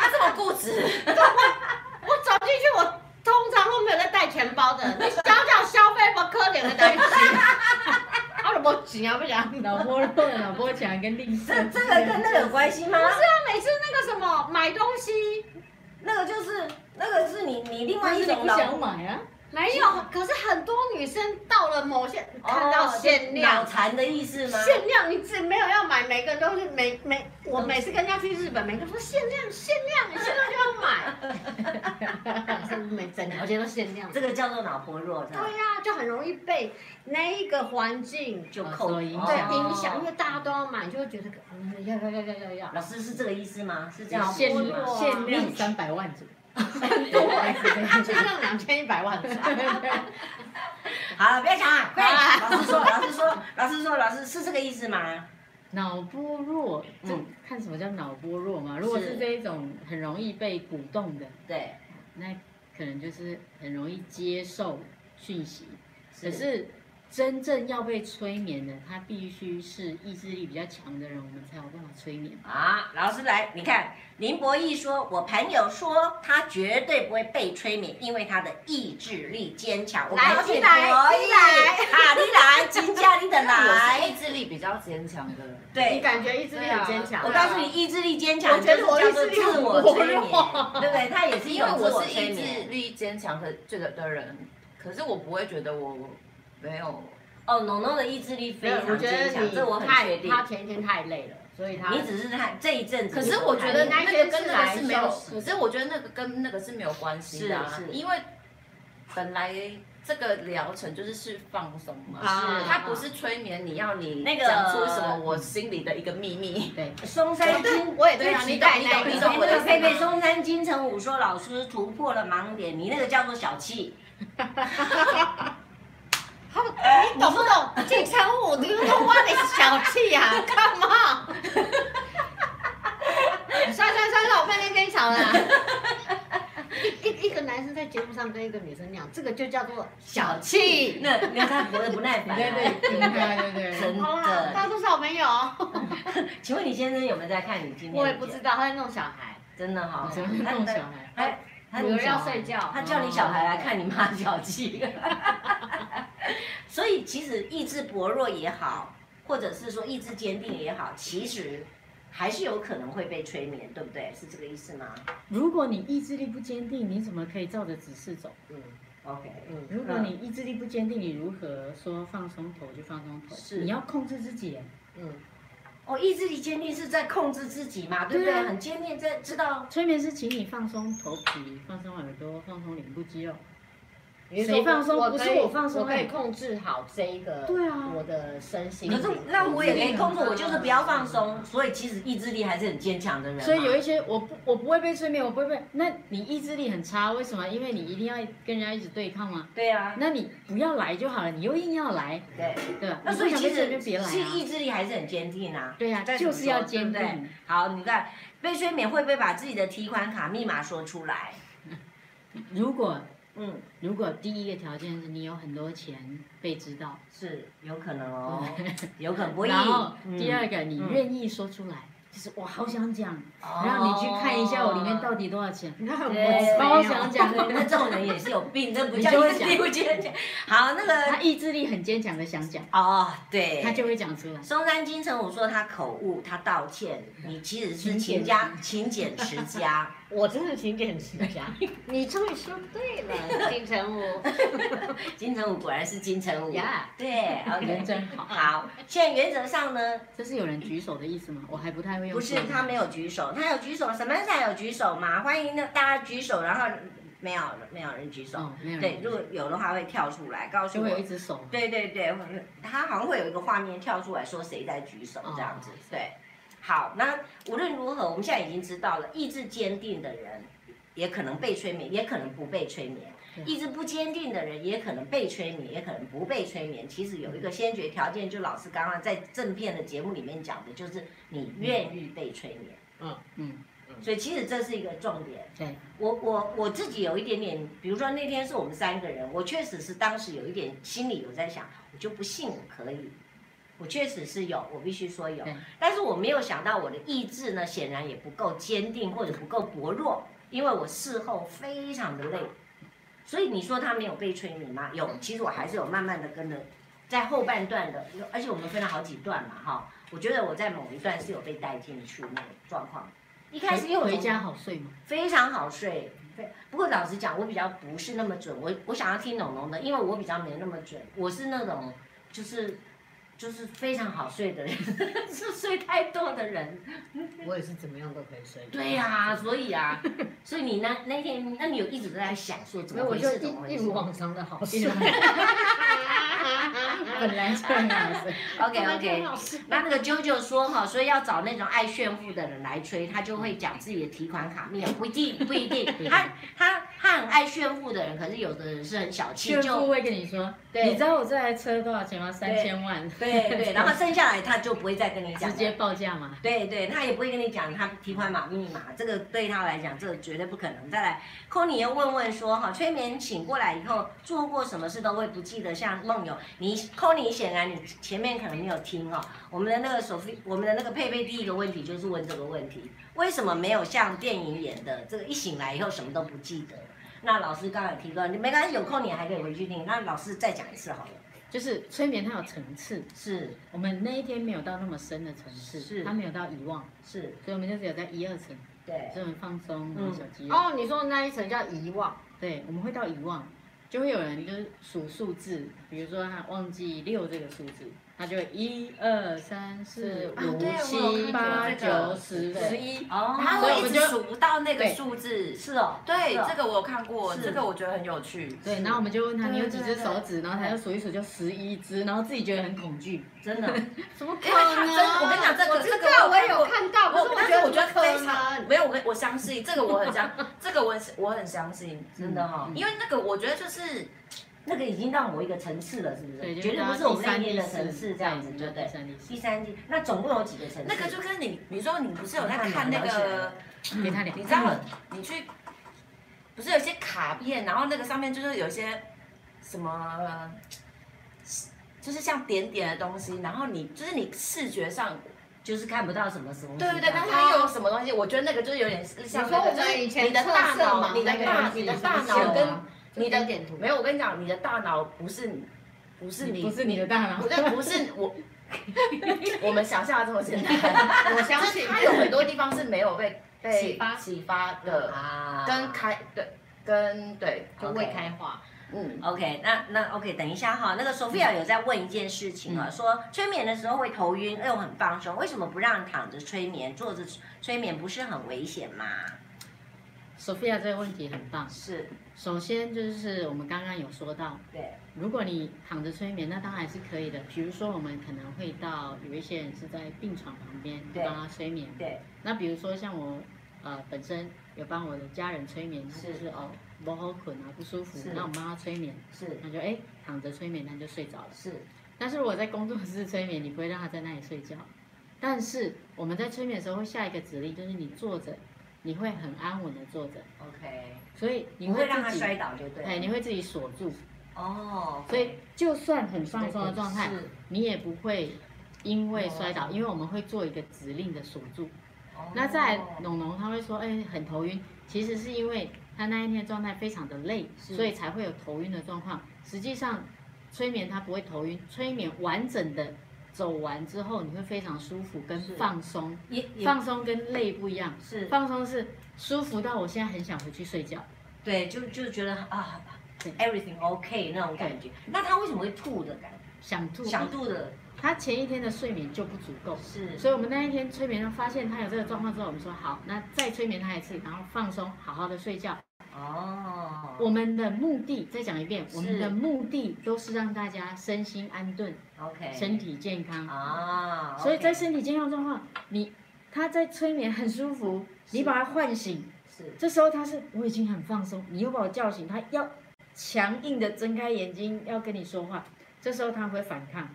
他这么固执。我走进去，我通常都没有在带钱包的。你想想消费不可怜的东西，他怎么讲？行啊，不行。脑波弱、脑波强跟吝啬，这这个跟那个有关系吗？不是啊，每次那个什么买东西，那个就是那个是你你另外一种不想买啊。没有，可是很多女生到了某些看到限量，脑残的意思吗？限量，你只没有要买，每个人都是每每，我每次跟人家去日本，每个人说限量限量，你现在就要买，是不是每整条街都限量？这个叫做脑婆弱，对呀，就很容易被那一个环境就扣影对影响，因为大家都要买，你就会觉得嗯要要要要要要。老师是这个意思吗？是这样，限限量三百万组。他就剩两千一百万。好了，不要讲了，快，老师说，老师说，老师说，老师是这个意思吗？脑波弱，嗯，看什么叫脑波弱嘛？如果是这一种很容易被鼓动的，对，那可能就是很容易接受讯息，可是。真正要被催眠的，他必须是意志力比较强的人，我们才有办法催眠啊！老师来，你看林博义说，我朋友说他绝对不会被催眠，因为他的意志力坚强。来，我你来，你来，好，你来，金家你的 <laughs> 来。意志力比较坚强的，对，你感觉意志力很坚强。我告诉你，意志力坚强，我觉得我叫做自我催眠，对不对？他也是因为我是意志力坚强的这个的人，可是我不会觉得我。没有哦，农农的意志力非常坚强，这我很确定。他前一天太累了，所以他你只是太这一阵子。可是我觉得那个跟那个是没有，可是我觉得那个跟那个是没有关系的，是因为本来这个疗程就是是放松嘛，是它不是催眠，你要你那个讲出什么我心里的一个秘密。对，松山金，我也对啊，你懂你懂你懂。那个佩佩松山金城武说老师突破了盲点，你那个叫做小气。<laughs> 你懂不懂？金城武，你都挖你小气呀？干嘛？<laughs> 算算算了，我不跟跟你吵了。一一一个男生在节目上跟一个女生讲，这个就叫做小气。那你看他活得不耐烦。对对对对对。真的。大家都是好朋友。<laughs> 请问你先生有没有在看你今天？我也不知道，他在弄小孩。真的哈。弄小孩。哎，有人要睡觉，他叫你小孩来看你妈脚气。<laughs> 所以其实意志薄弱也好，或者是说意志坚定也好，其实还是有可能会被催眠，对不对？是这个意思吗？如果你意志力不坚定，你怎么可以照着指示走？嗯，OK，嗯。如果你意志力不坚定，你如何说放松头就放松头？是，你要控制自己。嗯。哦，意志力坚定是在控制自己嘛，对不对？很坚定，在知道。催眠是请你放松头皮，放松耳朵，放松脸部肌肉。谁放松？不是我放松，我可以控制好这一个。对啊，我的身心。可是那我也可以控制，我就是不要放松。所以其实意志力还是很坚强的人。所以有一些我不我不会被催眠，我不会被。那你意志力很差，为什么？因为你一定要跟人家一直对抗吗？对啊。那你不要来就好了，你又硬要来。对对。那所以其实是意志力还是很坚定啊。对呀，就是要坚定。好，你看被催眠会不会把自己的提款卡密码说出来？<laughs> 如果。嗯，如果第一个条件是你有很多钱被知道，是有可能哦，<laughs> 有可能不。然后第二个，你愿意说出来，就是我好想讲，然后你去看一下我里面到底多少钱，我好想讲。<laughs> 那这种人也是有病，这不叫意志力不坚强。好，那个 <laughs> 他意志力很坚强的想讲。哦，对，他就会讲出来。松山金城武说他口误，他道歉，你其实是勤加勤俭持家。我真的勤俭持家，<laughs> 你终于说对了，<laughs> 金城武。<laughs> 金城武果然是金城武呀，对，人真好。好，现在原则上呢，这是有人举手的意思吗？我还不太会用。不是，他没有举手，他有举手，什么才有举手嘛？欢迎大家举手，然后没有没有人举手，对，如果有的话会跳出来告诉我。有一只手。对对对，他好像会有一个画面跳出来说谁在举手这样子，对。好，那无论如何，我们现在已经知道了，意志坚定的人也可能被催眠，也可能不被催眠；意志不坚定的人也可能被催眠，也可能不被催眠。其实有一个先决条件，就老师刚刚在正片的节目里面讲的，就是你愿意被催眠。嗯嗯，所以其实这是一个重点。对，我我我自己有一点点，比如说那天是我们三个人，我确实是当时有一点心里有在想，我就不信我可以。我确实是有，我必须说有，但是我没有想到我的意志呢，显然也不够坚定或者不够薄弱，因为我事后非常的累，所以你说他没有被催眠吗？有，其实我还是有慢慢的跟着在后半段的，而且我们分了好几段嘛，哈，我觉得我在某一段是有被带进去那个状况。一开始因为回家好睡吗？非常好睡。不过老实讲，我比较不是那么准。我我想要听农农的，因为我比较没那么准。我是那种就是。就是非常好睡的人，<laughs> 是睡太多的人。我也是怎么样都可以睡。对呀、啊，所以啊，所以你那那天，那你有一直都在想说怎么回事？怎么回事？一如往常的好 <laughs> 睡。<laughs> 本来就很好睡。OK OK。那那个啾啾说哈，所以要找那种爱炫富的人来吹，他就会讲自己的提款卡密码，不一定不一定。他他他很爱炫富的人，可是有的人是很小气，就会跟你说，对，你知道我这台车多少钱吗？三千万。对对，然后剩下来他就不会再跟你讲，直接报价嘛。对对，他也不会跟你讲他提款码密码，这个对他来讲，这个绝对不可能。再来，Conny 又问问说哈，催眠醒过来以后做过什么事都会不记得，像梦游，你 Conny 显然你前面可能没有听哦。我们的那个首飞，我们的那个佩佩第一个问题就是问这个问题，为什么没有像电影演的这个一醒来以后什么都不记得？那老师刚才提到，你没关系，有空你还可以回去听。那老师再讲一次好了。就是催眠，它有层次，是我们那一天没有到那么深的层次，是它没有到遗忘，是，所以我们就只有在一二层，对，这种放松，嗯，小肌肉。哦，你说的那一层叫遗忘，对，我们会到遗忘，就会有人就是数数字，比如说他忘记六这个数字。他就会一二三四五七八九十十一，哦，他会一直数不到那个数字，是哦，对，这个我有看过，这个我觉得很有趣。对，然后我们就问他，你有几只手指？然后他就数一数，就十一只，然后自己觉得很恐惧，真的，<laughs> 怎么可能？我跟你讲，这个这个我也有看到，我我觉得我觉得非常没有，我我相信这个我很相，这个我我很相信，真的哈，因为那个我觉得就是。那个已经到某一个层次了，是不是？对，绝对不是我们那边的层次这样子，对不对？第三季，那总共有几个层次？那个就跟你，比如说你不是有在看那个，给他两，你知道你去，不是有些卡片，然后那个上面就是有些什么，就是像点点的东西，然后你就是你视觉上就是看不到什么什么。对对对，但是它又有什么东西？我觉得那个就是有点像你的大脑，你的大，你的大脑跟。你的点图。没有，我跟你讲，你的大脑不是你，不是你，不是你的大脑，不是不是我，<laughs> 我们想象的这么简单。<laughs> 我相信。它有很多地方是没有被启发。启发的，跟开对跟对就未开化。嗯，OK，那那 OK，等一下哈，那个 Sophia 有在问一件事情啊，说催眠的时候会头晕又很放松，为什么不让躺着催眠，坐着催眠不是很危险吗？Sophia 这个问题很棒，是，首先就是我们刚刚有说到，对，如果你躺着催眠，那当然是可以的。比如说我们可能会到有一些人是在病床旁边帮他催眠，对。那比如说像我，呃，本身有帮我的家人催眠，是就是哦不好困啊不舒服，那我帮他催眠，是，那就哎躺着催眠，他就睡着了，是。但是如果在工作室催眠，你不会让他在那里睡觉，但是我们在催眠的时候会下一个指令，就是你坐着。你会很安稳的坐着，OK，所以你会让他摔倒就对，哎，你会自己锁住，哦，所以就算很放松的状态，你也不会因为摔倒，因为我们会做一个指令的锁住。那在农农他会说，哎，很头晕，其实是因为他那一天状态非常的累，所以才会有头晕的状况。实际上，催眠他不会头晕，催眠完整的。走完之后，你会非常舒服跟放松，放松跟累不一样，是。放松是舒服到我现在很想回去睡觉，对，就就觉得啊，everything OK 那种感觉。那他为什么会吐的感觉？想吐，想吐的。他前一天的睡眠就不足够，是，所以我们那一天催眠上发现他有这个状况之后，我们说好，那再催眠他一次，然后放松，好好的睡觉。哦，我们的目的再讲一遍，我们的目的都是让大家身心安顿，OK，身体健康。啊。所以在身体健康状况，你他在催眠很舒服，你把他唤醒，是，这时候他是我已经很放松，你又把我叫醒，他要强硬的睁开眼睛要跟你说话，这时候他会反抗。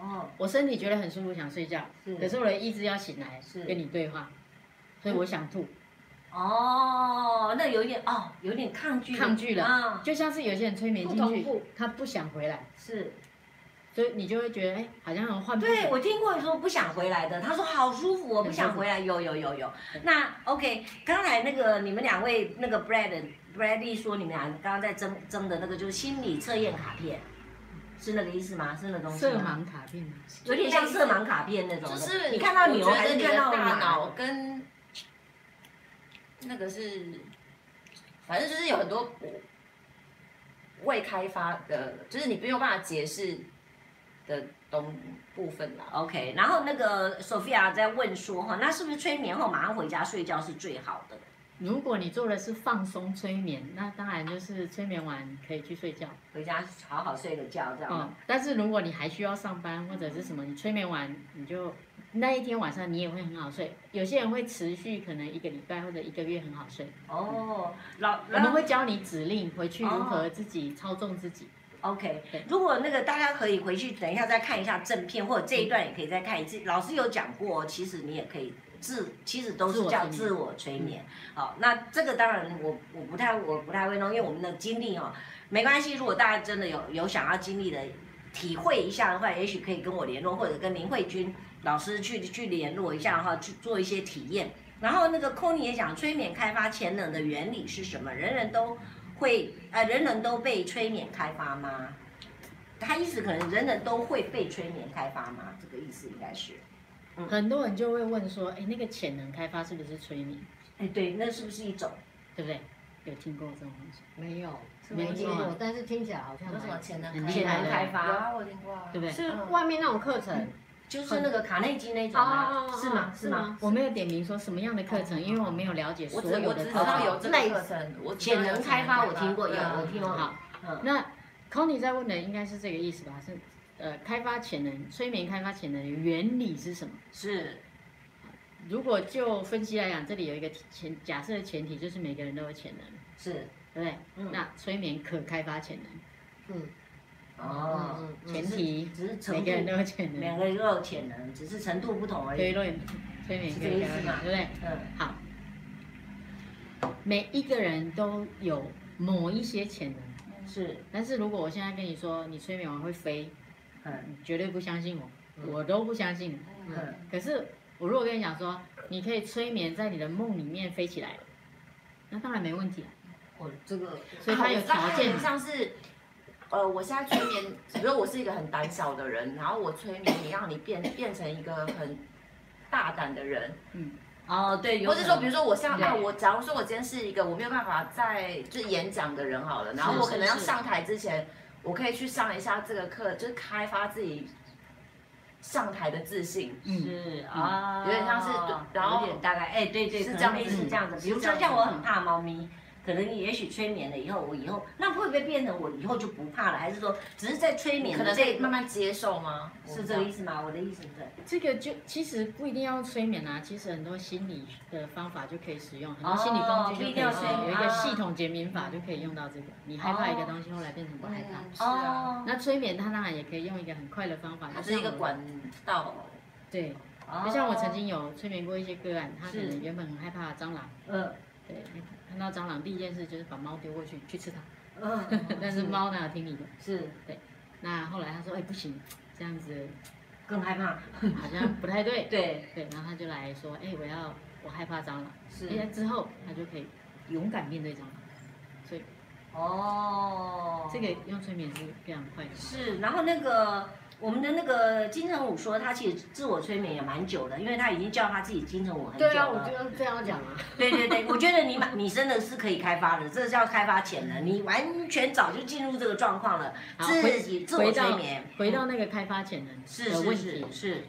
哦，我身体觉得很舒服，想睡觉，可是我的意志要醒来，是。跟你对话，所以我想吐。哦，那有点哦，有点抗拒，抗拒了啊，就像是有些人催眠进去，他不想回来，是，所以你就会觉得哎，好像很换。对，我听过说不想回来的，他说好舒服，我不想回来。有有有有。那 OK，刚才那个你们两位那个 Brad Bradley 说你们俩刚刚在争争的那个就是心理测验卡片，是那个意思吗？是那个东西色盲卡片吗？有点像色盲卡片那种。就是你看到牛还是看到大脑跟那个是，反正就是有很多未开发的，就是你没有办法解释的东部分啦。OK，然后那个 Sophia 在问说哈，那是不是催眠后马上回家睡觉是最好的？如果你做的是放松催眠，那当然就是催眠完可以去睡觉，回家好好睡个觉这样。嗯，但是如果你还需要上班或者是什么，你催眠完你就那一天晚上你也会很好睡。有些人会持续可能一个礼拜或者一个月很好睡。哦，老我们会教你指令回去如何自己操纵自己。哦、OK，如果那个大家可以回去等一下再看一下正片，或者这一段也可以再看一次。老师有讲过，其实你也可以。自其实都是叫自我催眠，好，那这个当然我我不太我不太会弄，因为我们的经历哦，没关系。如果大家真的有有想要经历的体会一下的话，也许可以跟我联络，或者跟林慧君老师去去联络一下的话，去做一些体验。然后那个 Conny 也讲，催眠开发潜能的原理是什么？人人都会呃，人人都被催眠开发吗？他意思可能人人都会被催眠开发吗？这个意思应该是。很多人就会问说，哎，那个潜能开发是不是催眠？哎，对，那是不是一种，对不对？有听过这种东西？没有，没听过，但是听起来好像有什么潜能潜能开发？有啊，我听过啊，对不对？是外面那种课程，就是那个卡内基那种吗？是吗？是吗？我没有点名说什么样的课程，因为我没有了解所有的课程。我知道有这个课程，潜能开发我听过，有我听过。好，那 Conny 在问的应该是这个意思吧？是。呃，开发潜能，催眠开发潜能的原理是什么？是，如果就分析来讲，这里有一个前假设的前提，就是每个人都有潜能，是，对不对？嗯。那催眠可开发潜能，嗯，哦，前提只是每个人都有潜能，两个人都有潜能，只是程度不同而已。推论，催眠可以开发，对不对？嗯。好，每一个人都有某一些潜能，是。但是如果我现在跟你说，你催眠完会飞。嗯，绝对不相信我，我都不相信。嗯，可是我如果跟你讲说，你可以催眠在你的梦里面飞起来，那当然没问题。我这个，所以他有条件，像是，呃，我现在催眠，比如我是一个很胆小的人，然后我催眠你，让你变变成一个很大胆的人。嗯，哦，对，或者说，比如说我像啊，我假如说我今天是一个我没有办法在就是演讲的人好了，然后我可能要上台之前。我可以去上一下这个课，就是开发自己上台的自信。是啊，有点像是，然后有点大概，哎，对对，是这样子，是这样子。比如说像我很怕猫咪。可能也许催眠了以后，我以后那会不会变成我以后就不怕了？还是说只是在催眠？可能在慢慢接受吗？是这个意思吗？我的意思是，这个就其实不一定要催眠啊，其实很多心理的方法就可以使用，很多心理工具就可以使用，有一个系统减敏法就可以用到这个。你害怕一个东西，后来变成不害怕。是哦。那催眠它当然也可以用一个很快的方法，它是一个管道。对。就像我曾经有催眠过一些个案，他可能原本很害怕蟑螂。嗯。对。看到蟑螂，第一件事就是把猫丢过去去吃它。嗯，<laughs> 但是猫哪有听你的？是，对。那后来他说：“哎，不行，这样子更害怕，<laughs> 好像不太对。”对对，然后他就来说：“哎，我要我害怕蟑螂。”是。哎，之后他就可以勇敢面对蟑螂。所以，哦，这个用催眠是非常快的。是，然后那个。我们的那个金城武说，他其实自我催眠也蛮久的，因为他已经叫他自己金城武很久了。对啊，我就这样讲啊。对对对，我觉得你你真的是可以开发的，这叫开发潜能，你完全早就进入这个状况了。自己自我催眠，回到那个开发潜能的问题是，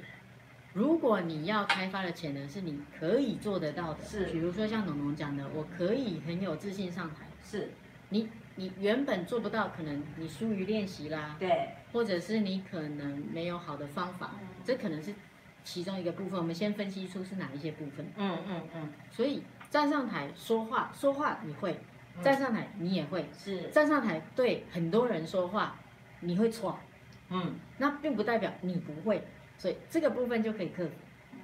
如果你要开发的潜能是你可以做得到的，是，比如说像农农讲的，我可以很有自信上台，是，你。你原本做不到，可能你疏于练习啦，对，或者是你可能没有好的方法，嗯、这可能是其中一个部分。我们先分析出是哪一些部分。嗯嗯嗯。所以站上台说话，说话你会，站上台你也会，是站上台对很多人说话，你会错，嗯，那并不代表你不会，所以这个部分就可以克服。嗯，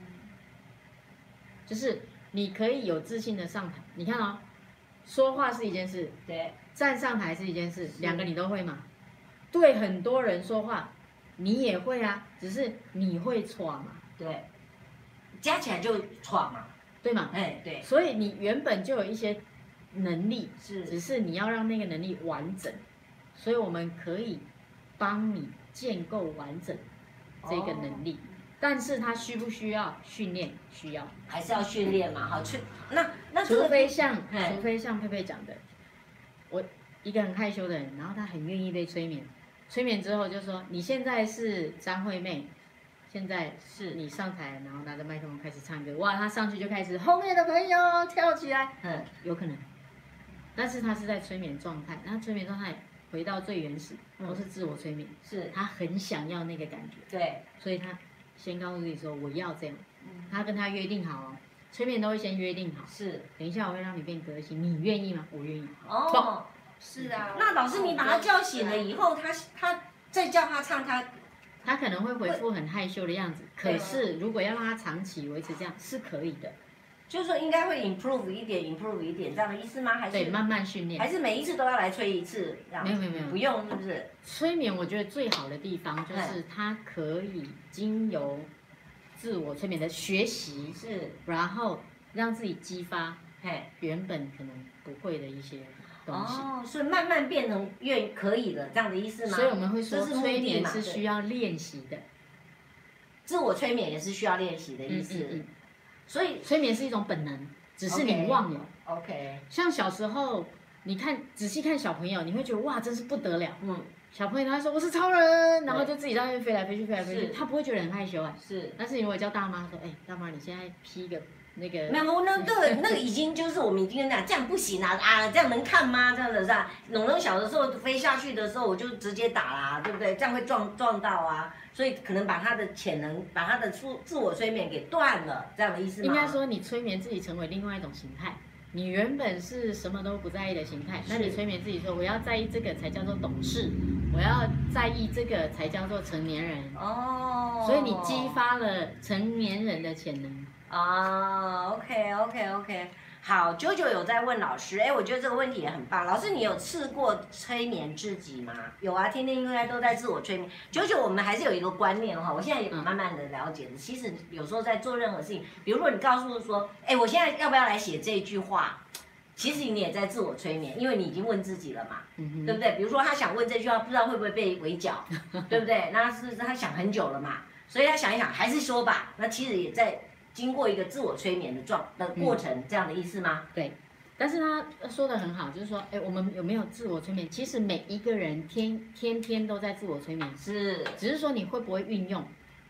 就是你可以有自信的上台，你看哦，说话是一件事，对。站上台是一件事，两个你都会吗？对很多人说话，你也会啊，只是你会闯嘛，对，加起来就闯嘛，对嘛？哎，对，所以你原本就有一些能力，是，只是你要让那个能力完整，所以我们可以帮你建构完整这个能力。但是他需不需要训练？需要，还是要训练嘛？好，去那那除非像除非像佩佩讲的，我一个很害羞的人，然后他很愿意被催眠，催眠之后就说你现在是张惠妹，现在是你上台，然后拿着麦克风开始唱歌，哇，他上去就开始后面的朋友跳起来，嗯，有可能，但是他是在催眠状态，然后催眠状态回到最原始，都是自我催眠，是他很想要那个感觉，对，所以他。先告诉自己说我要这样，他跟他约定好哦，催眠都会先约定好。是，等一下我会让你变歌星，你愿意吗？我愿意。哦，是啊。那老师你把他叫醒了以后，他他再叫他唱，他他可能会回复很害羞的样子。可是如果要让他长期维持这样是可以的。就是说应该会 improve 一点，improve 一点这样的意思吗？还是对，慢慢训练，还是每一次都要来催一次？没有没有没有，不用是不是？催眠我觉得最好的地方就是它可以经由自我催眠的学习，是，然后让自己激发，嘿，原本可能不会的一些东西。哦，所以慢慢变成越可以了这样的意思吗？所以我们会说催眠是需要练习的，自我催眠也是需要练习的意思。嗯嗯嗯所以催眠是一种本能，只是你忘了。OK，像小时候，你看仔细看小朋友，你会觉得哇，真是不得了。嗯，小朋友他说我是超人，然后就自己在那边飞来飞去，飞来飞去，他不会觉得很害羞啊。是，但是如果叫大妈说，哎，大妈你现在披个那个，没有，那个那个已经就是我们已经讲这样不行啊啊，这样能看吗？这样的是吧？龙龙小的时候飞下去的时候，我就直接打啦，对不对？这样会撞撞到啊。所以可能把他的潜能，把他的自自我催眠给断了，这样的意思吗？应该说你催眠自己成为另外一种形态。你原本是什么都不在意的形态，那你催眠自己说，我要在意这个才叫做懂事，我要在意这个才叫做成年人。哦。所以你激发了成年人的潜能。啊，OK OK OK。好，九九有在问老师，哎，我觉得这个问题也很棒。老师，你有试过催眠自己吗？有啊，天天应该都在自我催眠。九九，我们还是有一个观念哈，我现在也慢慢的了解了。其实有时候在做任何事情，比如说你告诉说，哎，我现在要不要来写这句话？其实你也在自我催眠，因为你已经问自己了嘛，对不对？比如说他想问这句话，不知道会不会被围剿，<laughs> 对不对？那是他想很久了嘛，所以他想一想，还是说吧。那其实也在。经过一个自我催眠的状的过程，嗯、这样的意思吗？对，但是他说的很好，就是说，哎，我们有没有自我催眠？其实每一个人天天天都在自我催眠，是，只是说你会不会运用。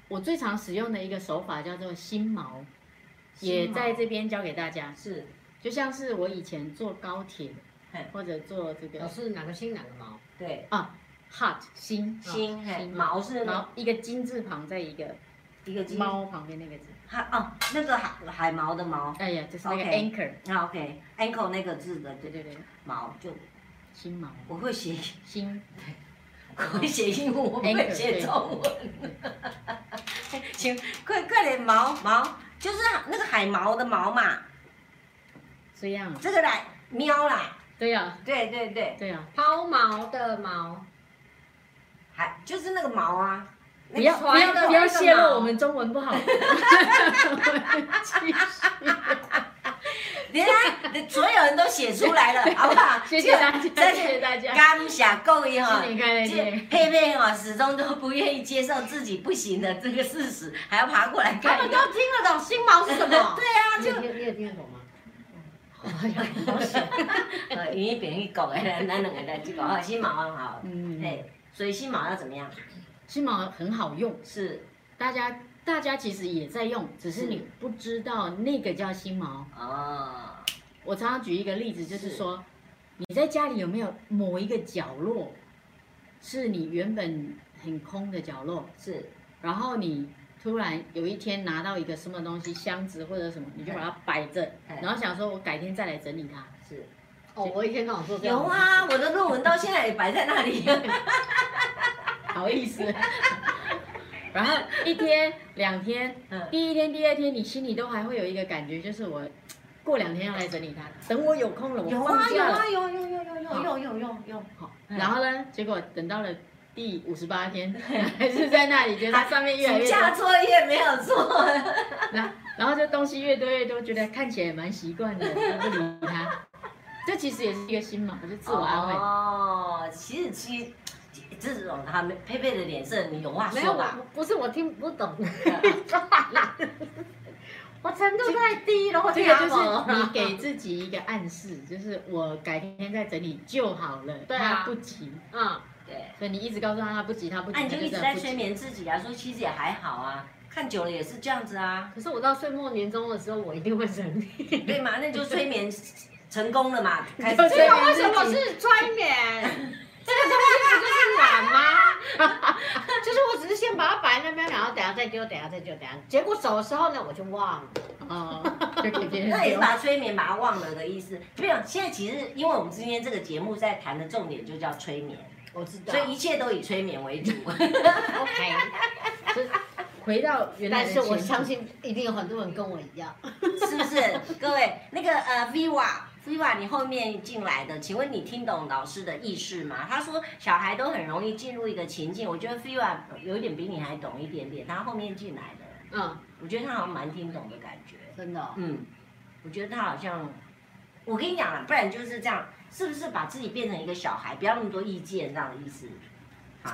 我最常使用的一个手法叫做心锚，也在这边教给大家。是，就像是我以前坐高铁，或者坐这个，是哪个心哪个锚？对啊，heart 心心，锚是锚一个金字旁在一个一个猫旁边那个字。海哦，那个海海毛的毛，哎呀，就是那个 anchor，啊 OK，anchor 那个字的，对对对，毛就新毛，我会写新，我会写英文，我不会写中文，<laughs> 行，快快点毛毛，就是那个海毛的毛嘛，这样，这个来喵啦，对呀，对对对，对呀，抛毛的毛，还就是那个毛啊。不要不要不要泄露我们中文不好。继续。你看，所有人都写出来了，<laughs> 好不好？谢谢大家，谢谢大家。感谢各位哈！佩佩哈始终都不愿意接受自己不行的这个事实，还要爬过来看。他们都听得懂心毛是什么？<laughs> 对啊，就你也听得懂吗？哎呀，<laughs> 好险！呃，英语变去讲的，咱两个来去讲。心毛很好，嗯，对，所以心毛要怎么样？心毛很好用，是。大家大家其实也在用，只是你不知道那个叫心毛。哦，我常常举一个例子，就是说是。你在家里有没有某一个角落，是你原本很空的角落，是，然后你突然有一天拿到一个什么东西，箱子或者什么，你就把它摆着，然后想说我改天再来整理它，是。哦，我一天跟我做这样。有啊，我的论文到现在也摆在那里。<laughs> 好意思，<laughs> 然后一天两天，第一天第二天，你心里都还会有一个感觉，就是我过两天要来整理它，等我有空了，我放假了，有有有有有有有有有好，然后呢，结果等到了第五十八天，还是在那里，觉得 <laughs> 它上面越来越多，暑假作业没有做，<laughs> 然然后这东西越多越多，觉得看起来也蛮习惯的，不理它，这其实也是一个心嘛，我，就自我安慰。哦，其实其实。这种他们佩佩的脸色，你有话说吧？没有，不是我听不懂。<laughs> 我程度太低了，我这个就是你给自己一个暗示，就是我改天再整理就好了。对啊，不急。嗯，对。所以你一直告诉他他不急，他不急。那你就一直在催眠自己啊，说其实也还好啊，看久了也是这样子啊。可是我到岁末年终的时候，我一定会整理。对嘛？那就催眠成功了嘛。<laughs> 开始这个为什么是催眠？这个东西不就是懒吗？<laughs> 就是我只是先把它摆在那边，然后等下再丢，等下再丢，等下结果走的时候呢，我就忘了。哦，那也是把催眠把它忘了的意思。没有，现在其实因为我们今天这个节目在谈的重点就叫催眠，我知道，所以一切都以催眠为主。<laughs> <laughs> OK，回到原来，但是我相信一定有很多人跟我一样，是不是？各位，那个呃，Viva。Viva，你后面进来的，请问你听懂老师的意思吗？他说小孩都很容易进入一个情境，我觉得 Viva 有一点比你还懂一点点，他后面进来的，嗯，我觉得他好像蛮听懂的感觉，真的、哦，嗯，我觉得他好像，我跟你讲了，不然就是这样，是不是把自己变成一个小孩，不要那么多意见，这样的意思？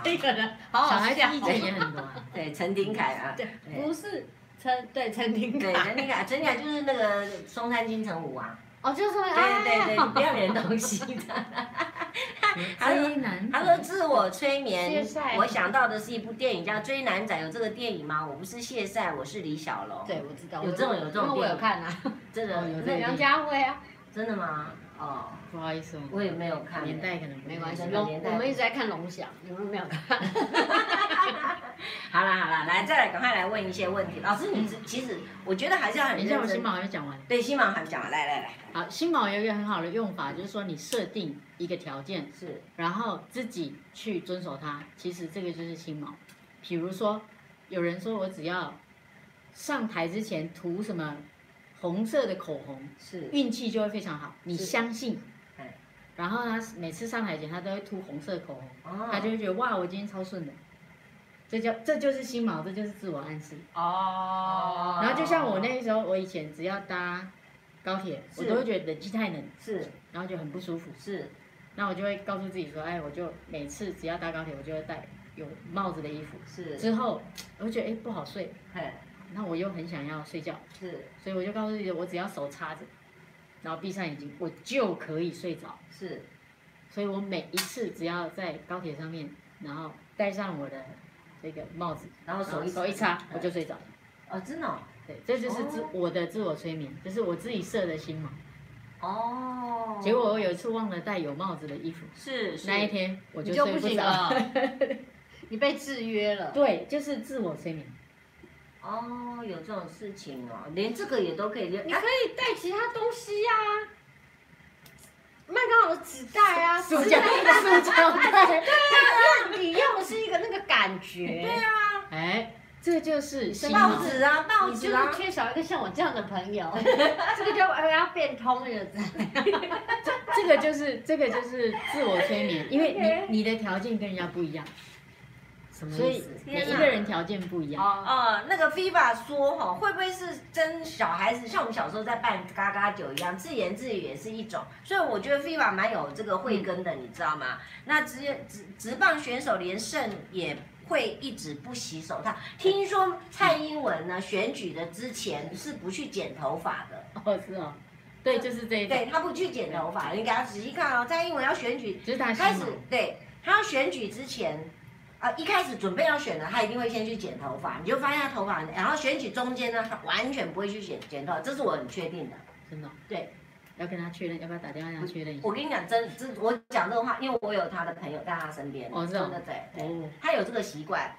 这个人，好好小孩的意见也很多，对，陈廷凯啊，对，不是陈，对，陈廷凯，对，陈廷凯，陈廷凯就是那个松山金城武啊。哦，就是对对对，不要脸东西的。<laughs> 他说：“他说自我催眠，我想到的是一部电影叫《追男仔》，有这个电影吗？我不是谢赛，我是李小龙。对，我知道，有这种有这种电影，我有看啊，真的有。那梁家辉啊，真的吗？哦，不好意思，我也没有看，年代可能没关系。龙，我们一直在看龙翔，你们没有看？<laughs> 好啦好啦，来再来，赶快来问一些问题。老师，你其实我觉得还是要很认真。等一下，我新宝还没讲完。对，新宝还没讲完，来来来。好，新宝有一个很好的用法，就是说你设定一个条件，是，然后自己去遵守它。其实这个就是新毛。比如说，有人说我只要上台之前涂什么红色的口红，是，运气就会非常好。你相信？然后他每次上台前，他都会涂红色口红，哦、他就会觉得哇，我今天超顺的。这叫这就是心锚，这就是自我暗示。哦。然后就像我那时候，我以前只要搭高铁，我都会觉得冷气太冷，是，然后就很不舒服，是。那我就会告诉自己说，哎，我就每次只要搭高铁，我就会戴有帽子的衣服。是。之后我就觉得哎不好睡，嘿，那我又很想要睡觉，是。所以我就告诉自己，我只要手插着，然后闭上眼睛，我就可以睡着。是。所以我每一次只要在高铁上面，然后戴上我的。这个帽子，然后手一手一插，我就睡着了。哦，真的？对，这就是自我的自我催眠，就是我自己设的心嘛。哦。结果我有一次忘了带有帽子的衣服，是那一天我就睡不着了。<laughs> 你被制约了。对，就是自我催眠。哦，有这种事情哦，连这个也都可以练。你可以带其他东西呀，麦当劳的纸袋啊，塑胶袋，塑胶袋。<laughs> 对啊，你要的是一个那个感觉。对啊，哎，这就是报纸啊，报纸啊，缺少一个像我这样的朋友，<laughs> 这个就要变通了。<laughs> 这个就是这个就是自我催眠，因为你你的条件跟人家不一样。所以每一个人条件不一样。哦、呃，那个 Viva 说哈，会不会是跟小孩子像我们小时候在办嘎嘎酒一样，自言自语也是一种。所以我觉得 Viva 蛮有这个慧根的，嗯、你知道吗？那职业职职棒选手连胜也会一直不洗手套。听说蔡英文呢选举的之前是不去剪头发的。哦，是哦。对，就是这一对他不去剪头发，你给他仔细看哦。蔡英文要选举，开始对他要选举之前。啊，一开始准备要选的，他一定会先去剪头发，你就发现他头发，然后选举中间呢，他完全不会去剪剪头发，这是我很确定的，真的。对，要跟他确认，要不要打电话让他确认一下？我跟你讲，真真，我讲这个话，因为我有他的朋友在他身边，哦，真的对，对，他有这个习惯，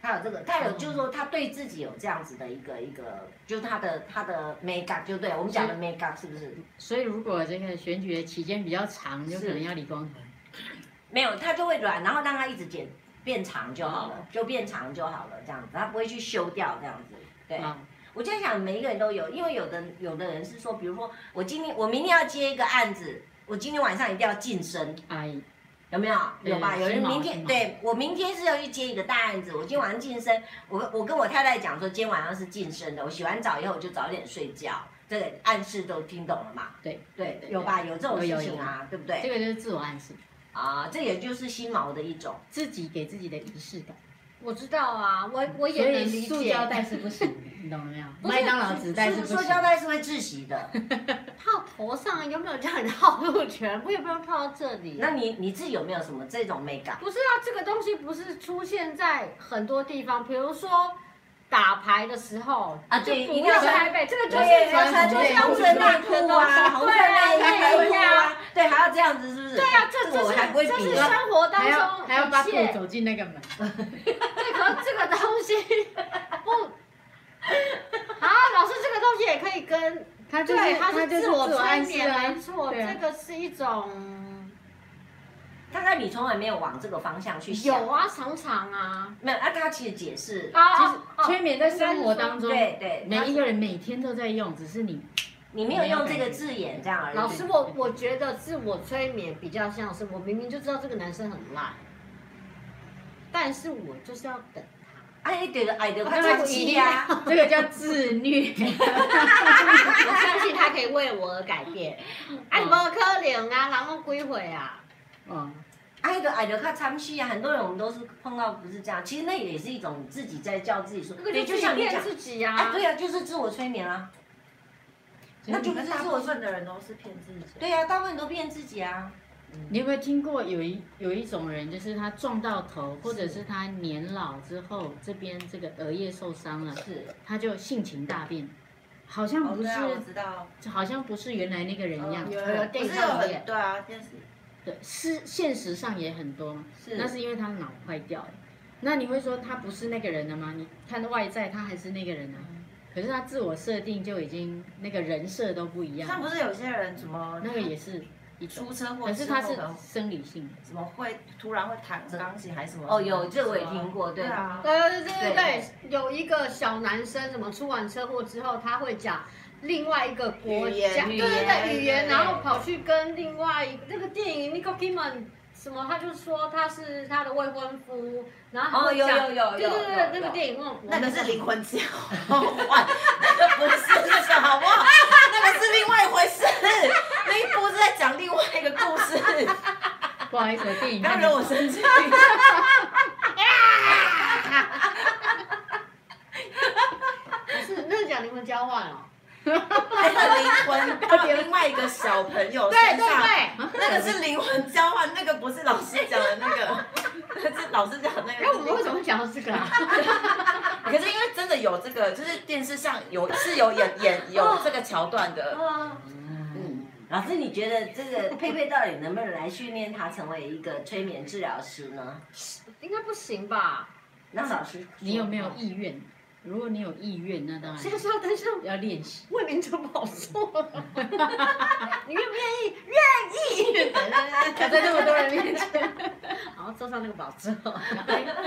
他有这个，他有就是说他对自己有这样子的一个一个，就是他的他的 make up 就对我们讲的 make up 是不是？所以如果这个选举的期间比较长，就可能要理光头。没有，他就会软，然后让他一直剪。变长就好了，就变长就好了，这样子，他不会去修掉这样子。对，嗯、我就在想，每一个人都有，因为有的有的人是说，比如说我今天我明天要接一个案子，我今天晚上一定要晋升。哎，有没有？有吧？有人明天对我明天是要去接一个大案子，我今天晚上晋升。我我跟我太太讲说，今天晚上是晋升的。我洗完澡以后我就早点睡觉，这个暗示都听懂了嘛？对对，有吧？有这种事情啊，对不对？这个就是自我暗示。啊，这也就是新毛的一种，自己给自己的仪式感。我知道啊，我我也能理解。塑胶袋是不行，你懂了没有？<laughs> 麦当劳纸袋是不行。塑胶袋是会窒息的。<laughs> 套头上有没有叫你套路全部也不用套到这里。那你你自己有没有什么这种美感？不是啊，这个东西不是出现在很多地方，比如说打牌的时候啊，对，一定要穿这个就是要穿红色内裤啊，红色内裤啊，对，还要这样子，是不是？对啊，这这是这是生活当中还要把腿走进那个门。<laughs> 这个东西不，啊，老师，这个东西也可以跟他，对，他是自我催眠，没错，这个是一种。大概你从来没有往这个方向去想。有啊，常常啊，没有。啊，他其实解释，其实催眠在生活当中，对对，每一个人每天都在用，只是你你没有用这个字眼这样而已。老师，我我觉得自我催眠比较像是我明明就知道这个男生很烂。但是我就是要等他，哎，对了，爱的他着急呀，这个叫自虐。<laughs> 我相信他可以为我而改变。哎，不可能啊，然后归回啊。嗯，爱的爱的他长期啊，很多人我们都是碰到不是这样，其实那也是一种自己在叫自己说，对，就像你讲自己呀，对呀，就是自我催眠啊。那就不是大部分的人都是骗自己。对呀，大部分都骗自己啊。你有没有听过有一有一种人，就是他撞到头，或者是他年老之后，这边这个额叶受伤了，是，他就性情大变，好像不是，我知道，好像不是原来那个人一样。有有电视有演，对啊，电视。对，是现实上也很多，是，那是因为他脑坏掉了。那你会说他不是那个人了吗？你看外在，他还是那个人啊，可是他自我设定就已经那个人设都不一样。像不是有些人怎么那个也是。出车祸，可是他是生理性，怎么会突然会弹钢琴还是什么？哦，有这我也听过，对啊，对对对对对，有一个小男生，怎么出完车祸之后，他会讲另外一个国家，对对对，语言，然后跑去跟另外一个那个电影《Nicole Kidman》什么，他就说他是他的未婚夫，然后哦有有有有，对对对，那个电影那个是灵魂交换，那个不是什么，那个是另外一回事。那一部是在讲另外一个故事，不好意思，电影不要惹我生气。<laughs> 不是，那是讲灵魂交换哦。<laughs> 他的灵魂到另外一个小朋友身上，对对对，那个是灵魂交换，那个不是老师讲的那个，<laughs> 那是老师讲的那个。哎，我们为什么会讲到这个啊？<laughs> 可是因为真的有这个，就是电视上有是有演演有这个桥段的。嗯老师，你觉得这个佩佩到底能不能来训练他成为一个催眠治疗师呢？应该不行吧？那老师，你有没有意愿？如果你有意愿，那当然。现在是要登上要练习。为民主跑错了。<laughs> 你愿不愿意？愿意。<laughs> 在这么多人面前，<laughs> 然后坐上那个宝座，